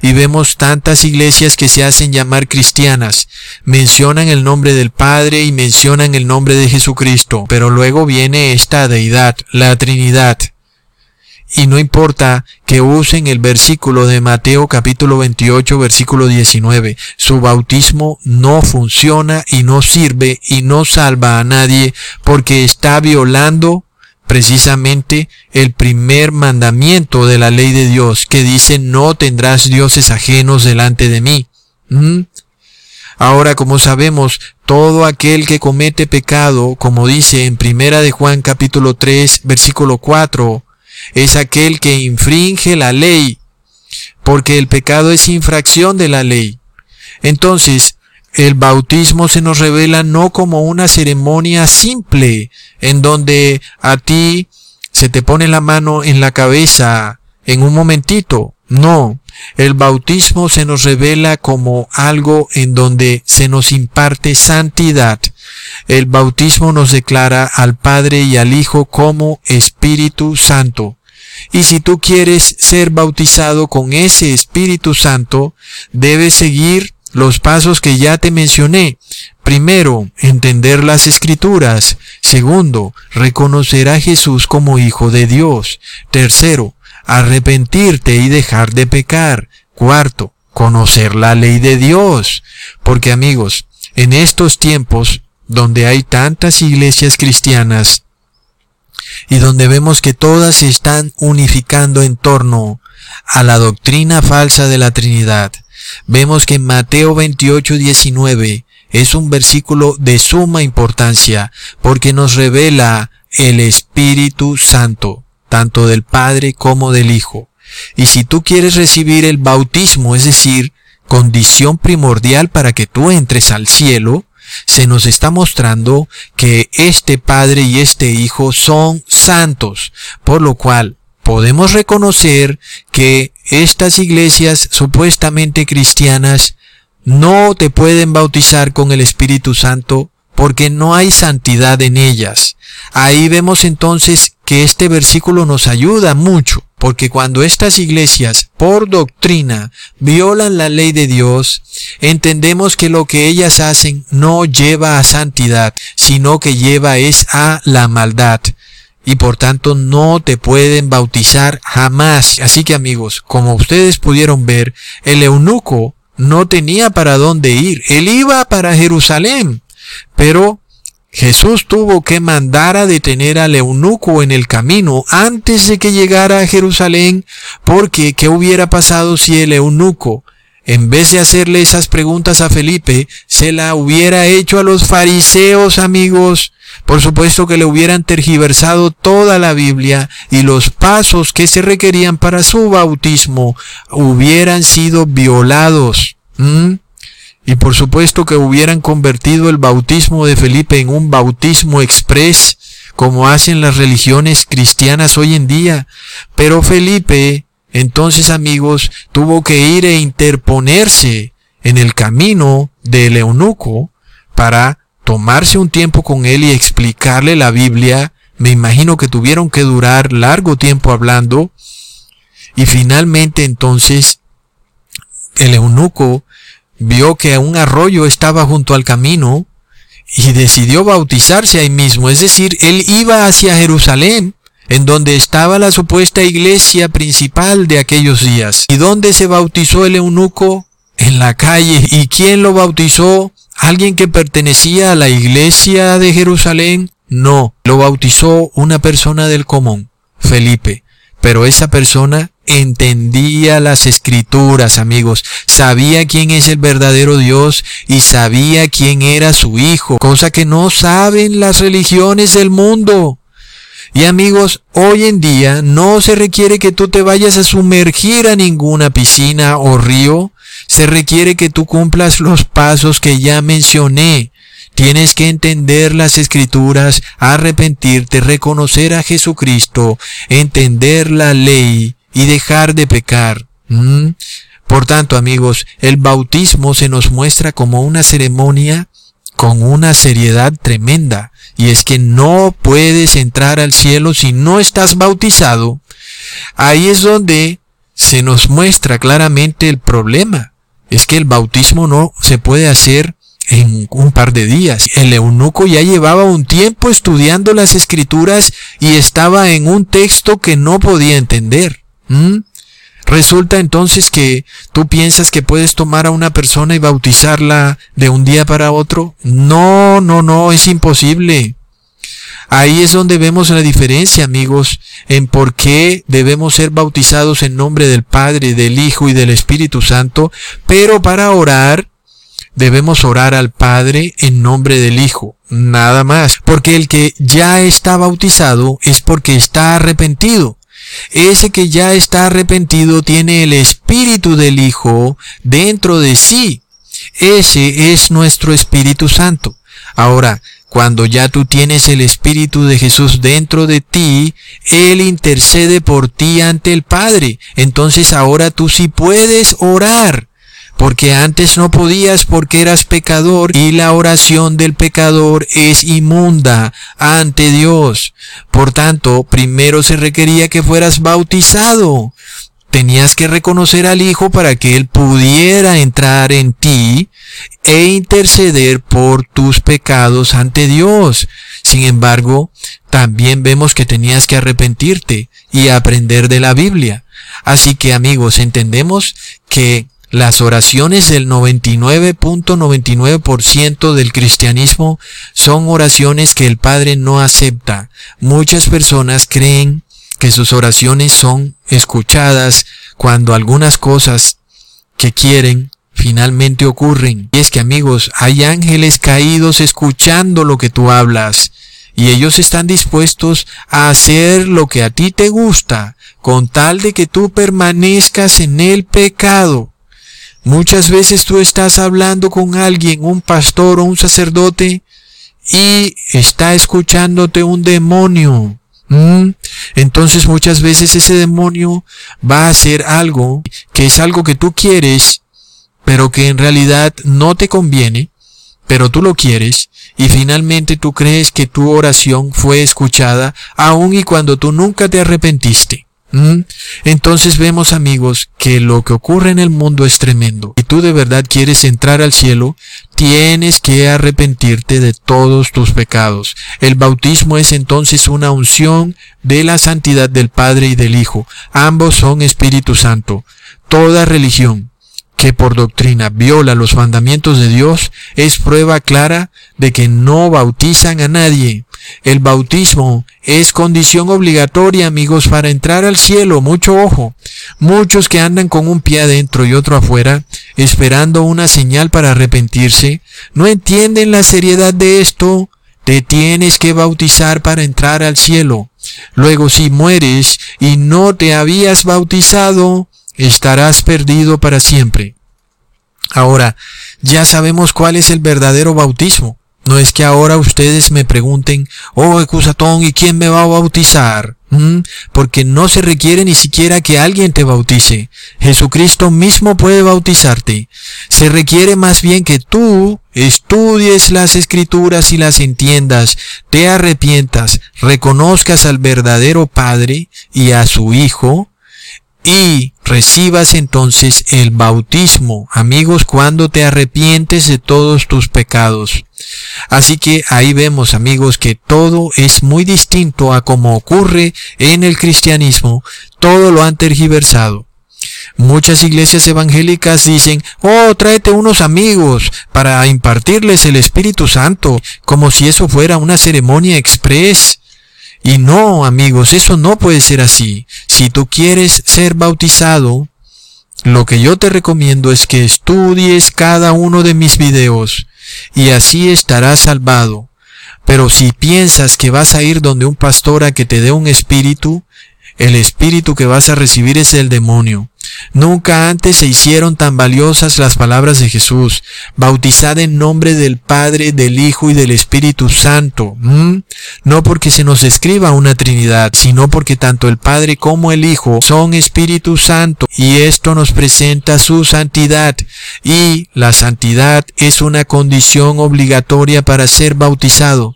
y vemos tantas iglesias que se hacen llamar cristianas, mencionan el nombre del Padre y mencionan el nombre de Jesucristo, pero luego viene esta deidad, la Trinidad, y no importa que usen el versículo de Mateo capítulo 28 versículo 19. Su bautismo no funciona y no sirve y no salva a nadie porque está violando precisamente el primer mandamiento de la ley de Dios que dice no tendrás dioses ajenos delante de mí. ¿Mm? Ahora, como sabemos, todo aquel que comete pecado, como dice en Primera de Juan capítulo 3, versículo 4, es aquel que infringe la ley, porque el pecado es infracción de la ley. Entonces, el bautismo se nos revela no como una ceremonia simple, en donde a ti se te pone la mano en la cabeza en un momentito. No, el bautismo se nos revela como algo en donde se nos imparte santidad. El bautismo nos declara al Padre y al Hijo como Espíritu Santo. Y si tú quieres ser bautizado con ese Espíritu Santo, debes seguir los pasos que ya te mencioné. Primero, entender las escrituras. Segundo, reconocer a Jesús como Hijo de Dios. Tercero, arrepentirte y dejar de pecar. Cuarto, conocer la ley de Dios. Porque amigos, en estos tiempos donde hay tantas iglesias cristianas, y donde vemos que todas se están unificando en torno a la doctrina falsa de la Trinidad. Vemos que Mateo 28, 19 es un versículo de suma importancia porque nos revela el Espíritu Santo, tanto del Padre como del Hijo. Y si tú quieres recibir el bautismo, es decir, condición primordial para que tú entres al cielo, se nos está mostrando que este Padre y este Hijo son santos, por lo cual podemos reconocer que estas iglesias supuestamente cristianas no te pueden bautizar con el Espíritu Santo porque no hay santidad en ellas. Ahí vemos entonces que este versículo nos ayuda mucho, porque cuando estas iglesias, por doctrina, violan la ley de Dios, entendemos que lo que ellas hacen no lleva a santidad, sino que lleva es a la maldad y por tanto no te pueden bautizar jamás. Así que amigos, como ustedes pudieron ver, el eunuco no tenía para dónde ir. Él iba para Jerusalén, pero Jesús tuvo que mandar a detener al eunuco en el camino antes de que llegara a Jerusalén, porque ¿qué hubiera pasado si el eunuco, en vez de hacerle esas preguntas a Felipe, se la hubiera hecho a los fariseos, amigos? Por supuesto que le hubieran tergiversado toda la Biblia y los pasos que se requerían para su bautismo hubieran sido violados. Y por supuesto que hubieran convertido el bautismo de Felipe en un bautismo express, como hacen las religiones cristianas hoy en día. Pero Felipe, entonces amigos, tuvo que ir e interponerse en el camino del eunuco para tomarse un tiempo con él y explicarle la Biblia. Me imagino que tuvieron que durar largo tiempo hablando. Y finalmente entonces el eunuco vio que un arroyo estaba junto al camino y decidió bautizarse ahí mismo. Es decir, él iba hacia Jerusalén, en donde estaba la supuesta iglesia principal de aquellos días. ¿Y dónde se bautizó el eunuco? En la calle. ¿Y quién lo bautizó? ¿Alguien que pertenecía a la iglesia de Jerusalén? No, lo bautizó una persona del común, Felipe. Pero esa persona entendía las escrituras, amigos, sabía quién es el verdadero Dios y sabía quién era su Hijo, cosa que no saben las religiones del mundo. Y amigos, hoy en día no se requiere que tú te vayas a sumergir a ninguna piscina o río, se requiere que tú cumplas los pasos que ya mencioné. Tienes que entender las escrituras, arrepentirte, reconocer a Jesucristo, entender la ley y dejar de pecar. ¿Mm? Por tanto, amigos, el bautismo se nos muestra como una ceremonia con una seriedad tremenda. Y es que no puedes entrar al cielo si no estás bautizado. Ahí es donde se nos muestra claramente el problema. Es que el bautismo no se puede hacer en un par de días. El eunuco ya llevaba un tiempo estudiando las escrituras y estaba en un texto que no podía entender. ¿Mm? Resulta entonces que tú piensas que puedes tomar a una persona y bautizarla de un día para otro. No, no, no, es imposible. Ahí es donde vemos la diferencia, amigos, en por qué debemos ser bautizados en nombre del Padre, del Hijo y del Espíritu Santo, pero para orar debemos orar al Padre en nombre del Hijo, nada más, porque el que ya está bautizado es porque está arrepentido. Ese que ya está arrepentido tiene el Espíritu del Hijo dentro de sí. Ese es nuestro Espíritu Santo. Ahora, cuando ya tú tienes el Espíritu de Jesús dentro de ti, Él intercede por ti ante el Padre. Entonces ahora tú sí puedes orar porque antes no podías porque eras pecador y la oración del pecador es inmunda ante Dios. Por tanto, primero se requería que fueras bautizado. Tenías que reconocer al Hijo para que Él pudiera entrar en ti e interceder por tus pecados ante Dios. Sin embargo, también vemos que tenías que arrepentirte y aprender de la Biblia. Así que amigos, entendemos que las oraciones del 99.99% del cristianismo son oraciones que el Padre no acepta. Muchas personas creen que sus oraciones son escuchadas cuando algunas cosas que quieren finalmente ocurren. Y es que amigos, hay ángeles caídos escuchando lo que tú hablas y ellos están dispuestos a hacer lo que a ti te gusta con tal de que tú permanezcas en el pecado. Muchas veces tú estás hablando con alguien, un pastor o un sacerdote, y está escuchándote un demonio. Entonces muchas veces ese demonio va a hacer algo que es algo que tú quieres, pero que en realidad no te conviene, pero tú lo quieres, y finalmente tú crees que tu oración fue escuchada, aun y cuando tú nunca te arrepentiste. ¿Mm? Entonces vemos amigos que lo que ocurre en el mundo es tremendo. Si tú de verdad quieres entrar al cielo, tienes que arrepentirte de todos tus pecados. El bautismo es entonces una unción de la santidad del Padre y del Hijo. Ambos son Espíritu Santo. Toda religión que por doctrina viola los mandamientos de Dios es prueba clara de que no bautizan a nadie. El bautismo es condición obligatoria, amigos, para entrar al cielo. Mucho ojo. Muchos que andan con un pie adentro y otro afuera, esperando una señal para arrepentirse, no entienden la seriedad de esto. Te tienes que bautizar para entrar al cielo. Luego si mueres y no te habías bautizado, estarás perdido para siempre. Ahora, ya sabemos cuál es el verdadero bautismo. No es que ahora ustedes me pregunten, oh Ecusatón, ¿y quién me va a bautizar? ¿Mm? Porque no se requiere ni siquiera que alguien te bautice. Jesucristo mismo puede bautizarte. Se requiere más bien que tú estudies las escrituras y las entiendas, te arrepientas, reconozcas al verdadero Padre y a su Hijo, y recibas entonces el bautismo, amigos, cuando te arrepientes de todos tus pecados. Así que ahí vemos, amigos, que todo es muy distinto a como ocurre en el cristianismo, todo lo han tergiversado. Muchas iglesias evangélicas dicen, oh, tráete unos amigos para impartirles el Espíritu Santo, como si eso fuera una ceremonia express. Y no, amigos, eso no puede ser así. Si tú quieres ser bautizado, lo que yo te recomiendo es que estudies cada uno de mis videos y así estarás salvado. Pero si piensas que vas a ir donde un pastor a que te dé un espíritu, el espíritu que vas a recibir es el demonio. Nunca antes se hicieron tan valiosas las palabras de Jesús, bautizada en nombre del Padre, del Hijo y del Espíritu Santo. No porque se nos escriba una Trinidad, sino porque tanto el Padre como el Hijo son Espíritu Santo y esto nos presenta su santidad. Y la santidad es una condición obligatoria para ser bautizado.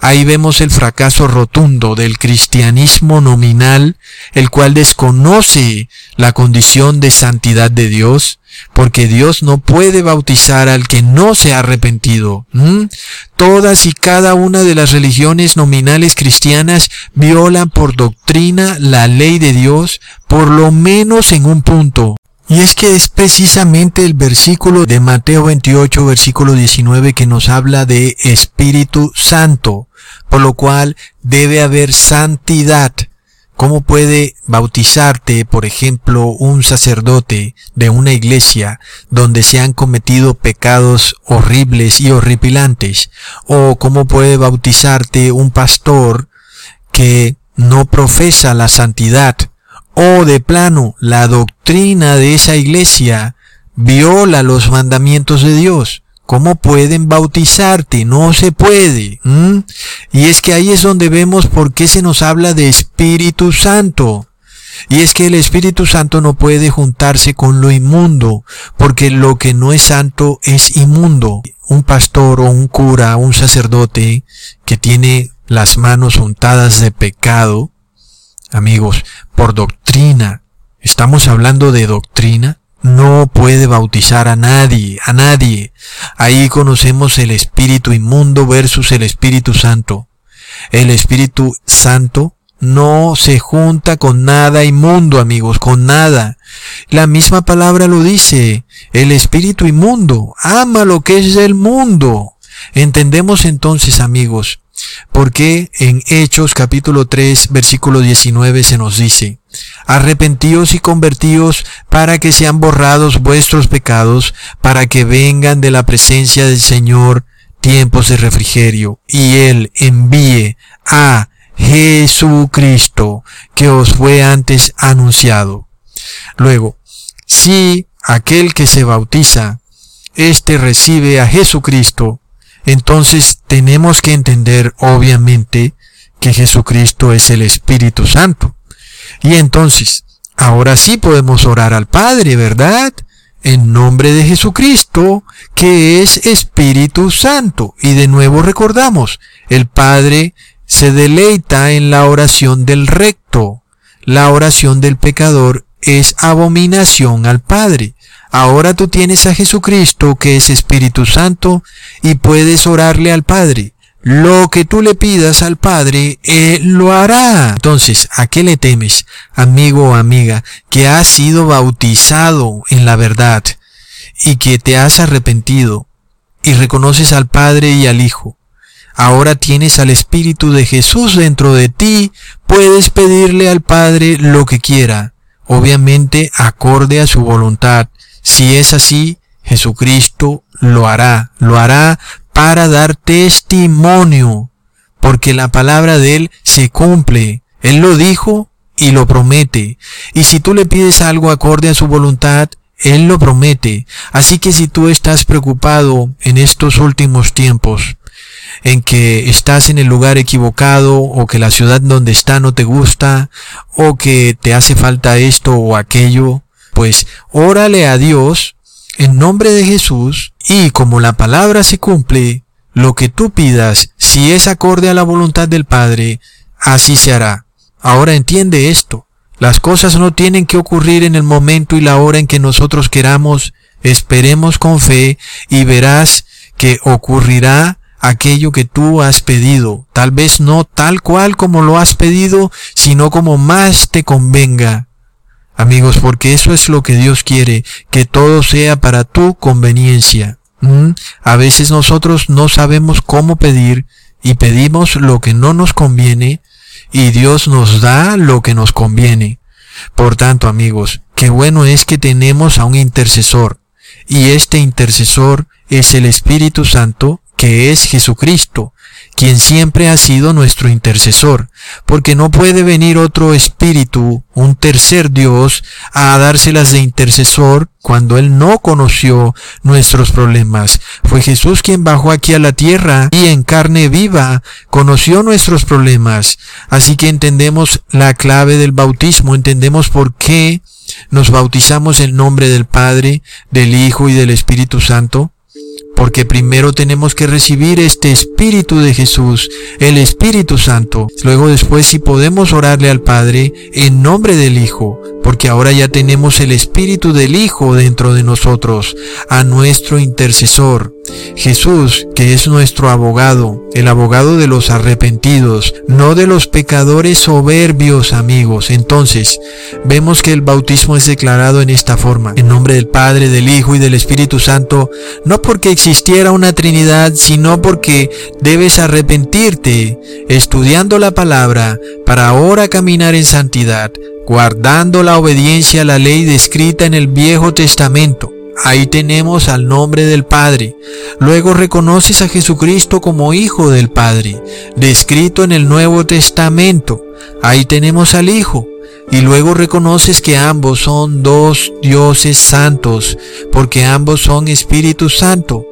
Ahí vemos el fracaso rotundo del cristianismo nominal, el cual desconoce la condición de santidad de Dios, porque Dios no puede bautizar al que no se ha arrepentido. Todas y cada una de las religiones nominales cristianas violan por doctrina la ley de Dios, por lo menos en un punto. Y es que es precisamente el versículo de Mateo 28, versículo 19, que nos habla de Espíritu Santo, por lo cual debe haber santidad. ¿Cómo puede bautizarte, por ejemplo, un sacerdote de una iglesia donde se han cometido pecados horribles y horripilantes? ¿O cómo puede bautizarte un pastor que no profesa la santidad o de plano la doctrina de esa iglesia viola los mandamientos de Dios. ¿Cómo pueden bautizarte? No se puede. Y es que ahí es donde vemos por qué se nos habla de Espíritu Santo. Y es que el Espíritu Santo no puede juntarse con lo inmundo, porque lo que no es santo es inmundo. Un pastor o un cura, un sacerdote que tiene las manos untadas de pecado, amigos, por doctrina, estamos hablando de doctrina, no puede bautizar a nadie, a nadie. Ahí conocemos el Espíritu inmundo versus el Espíritu Santo. El Espíritu Santo no se junta con nada inmundo, amigos, con nada. La misma palabra lo dice, el Espíritu inmundo ama lo que es del mundo. Entendemos entonces, amigos, porque en Hechos capítulo 3 versículo 19 se nos dice, Arrepentíos y convertíos para que sean borrados vuestros pecados, para que vengan de la presencia del Señor tiempos de refrigerio, y Él envíe a Jesucristo, que os fue antes anunciado. Luego, si aquel que se bautiza, éste recibe a Jesucristo, entonces tenemos que entender, obviamente, que Jesucristo es el Espíritu Santo. Y entonces, ahora sí podemos orar al Padre, ¿verdad? En nombre de Jesucristo, que es Espíritu Santo. Y de nuevo recordamos, el Padre se deleita en la oración del recto. La oración del pecador es abominación al Padre. Ahora tú tienes a Jesucristo, que es Espíritu Santo, y puedes orarle al Padre. Lo que tú le pidas al Padre, Él lo hará. Entonces, ¿a qué le temes, amigo o amiga, que has sido bautizado en la verdad y que te has arrepentido y reconoces al Padre y al Hijo? Ahora tienes al Espíritu de Jesús dentro de ti, puedes pedirle al Padre lo que quiera, obviamente acorde a su voluntad, si es así, Jesucristo lo hará, lo hará para dar testimonio, porque la palabra de Él se cumple. Él lo dijo y lo promete. Y si tú le pides algo acorde a su voluntad, Él lo promete. Así que si tú estás preocupado en estos últimos tiempos, en que estás en el lugar equivocado o que la ciudad donde está no te gusta o que te hace falta esto o aquello, pues órale a Dios en nombre de Jesús y como la palabra se cumple, lo que tú pidas, si es acorde a la voluntad del Padre, así se hará. Ahora entiende esto. Las cosas no tienen que ocurrir en el momento y la hora en que nosotros queramos. Esperemos con fe y verás que ocurrirá aquello que tú has pedido. Tal vez no tal cual como lo has pedido, sino como más te convenga. Amigos, porque eso es lo que Dios quiere, que todo sea para tu conveniencia. A veces nosotros no sabemos cómo pedir y pedimos lo que no nos conviene y Dios nos da lo que nos conviene. Por tanto, amigos, qué bueno es que tenemos a un intercesor y este intercesor es el Espíritu Santo que es Jesucristo, quien siempre ha sido nuestro intercesor, porque no puede venir otro espíritu, un tercer Dios, a dárselas de intercesor cuando Él no conoció nuestros problemas. Fue Jesús quien bajó aquí a la tierra y en carne viva conoció nuestros problemas. Así que entendemos la clave del bautismo, entendemos por qué nos bautizamos en nombre del Padre, del Hijo y del Espíritu Santo porque primero tenemos que recibir este Espíritu de Jesús, el Espíritu Santo. Luego después si podemos orarle al Padre en nombre del Hijo, porque ahora ya tenemos el Espíritu del Hijo dentro de nosotros, a nuestro intercesor. Jesús, que es nuestro abogado, el abogado de los arrepentidos, no de los pecadores soberbios amigos. Entonces, vemos que el bautismo es declarado en esta forma, en nombre del Padre, del Hijo y del Espíritu Santo, no porque existiera una Trinidad, sino porque debes arrepentirte, estudiando la palabra, para ahora caminar en santidad, guardando la obediencia a la ley descrita en el Viejo Testamento Ahí tenemos al nombre del Padre. Luego reconoces a Jesucristo como Hijo del Padre, descrito en el Nuevo Testamento. Ahí tenemos al Hijo. Y luego reconoces que ambos son dos dioses santos, porque ambos son Espíritu Santo,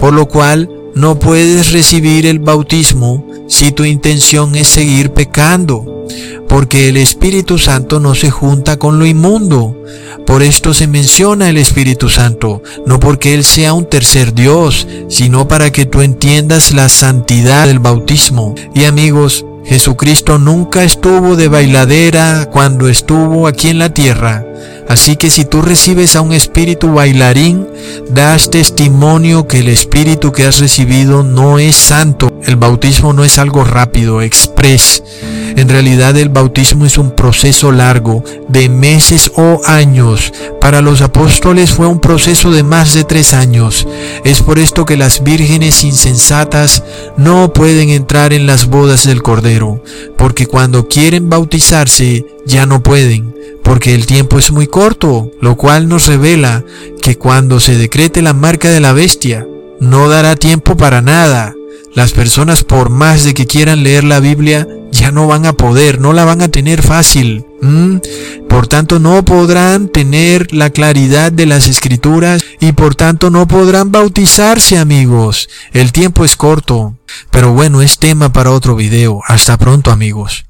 por lo cual no puedes recibir el bautismo si tu intención es seguir pecando, porque el Espíritu Santo no se junta con lo inmundo. Por esto se menciona el Espíritu Santo, no porque Él sea un tercer Dios, sino para que tú entiendas la santidad del bautismo. Y amigos, Jesucristo nunca estuvo de bailadera cuando estuvo aquí en la tierra. Así que si tú recibes a un espíritu bailarín, das testimonio que el espíritu que has recibido no es santo. El bautismo no es algo rápido, express. En realidad el bautismo es un proceso largo, de meses o años. Para los apóstoles fue un proceso de más de tres años. Es por esto que las vírgenes insensatas no pueden entrar en las bodas del Cordero, porque cuando quieren bautizarse ya no pueden porque el tiempo es muy corto, lo cual nos revela que cuando se decrete la marca de la bestia, no dará tiempo para nada. las personas por más de que quieran leer la Biblia, ya no van a poder, no la van a tener fácil. Por tanto, no podrán tener la claridad de las escrituras y por tanto no podrán bautizarse amigos. El tiempo es corto. Pero bueno, es tema para otro video. Hasta pronto amigos.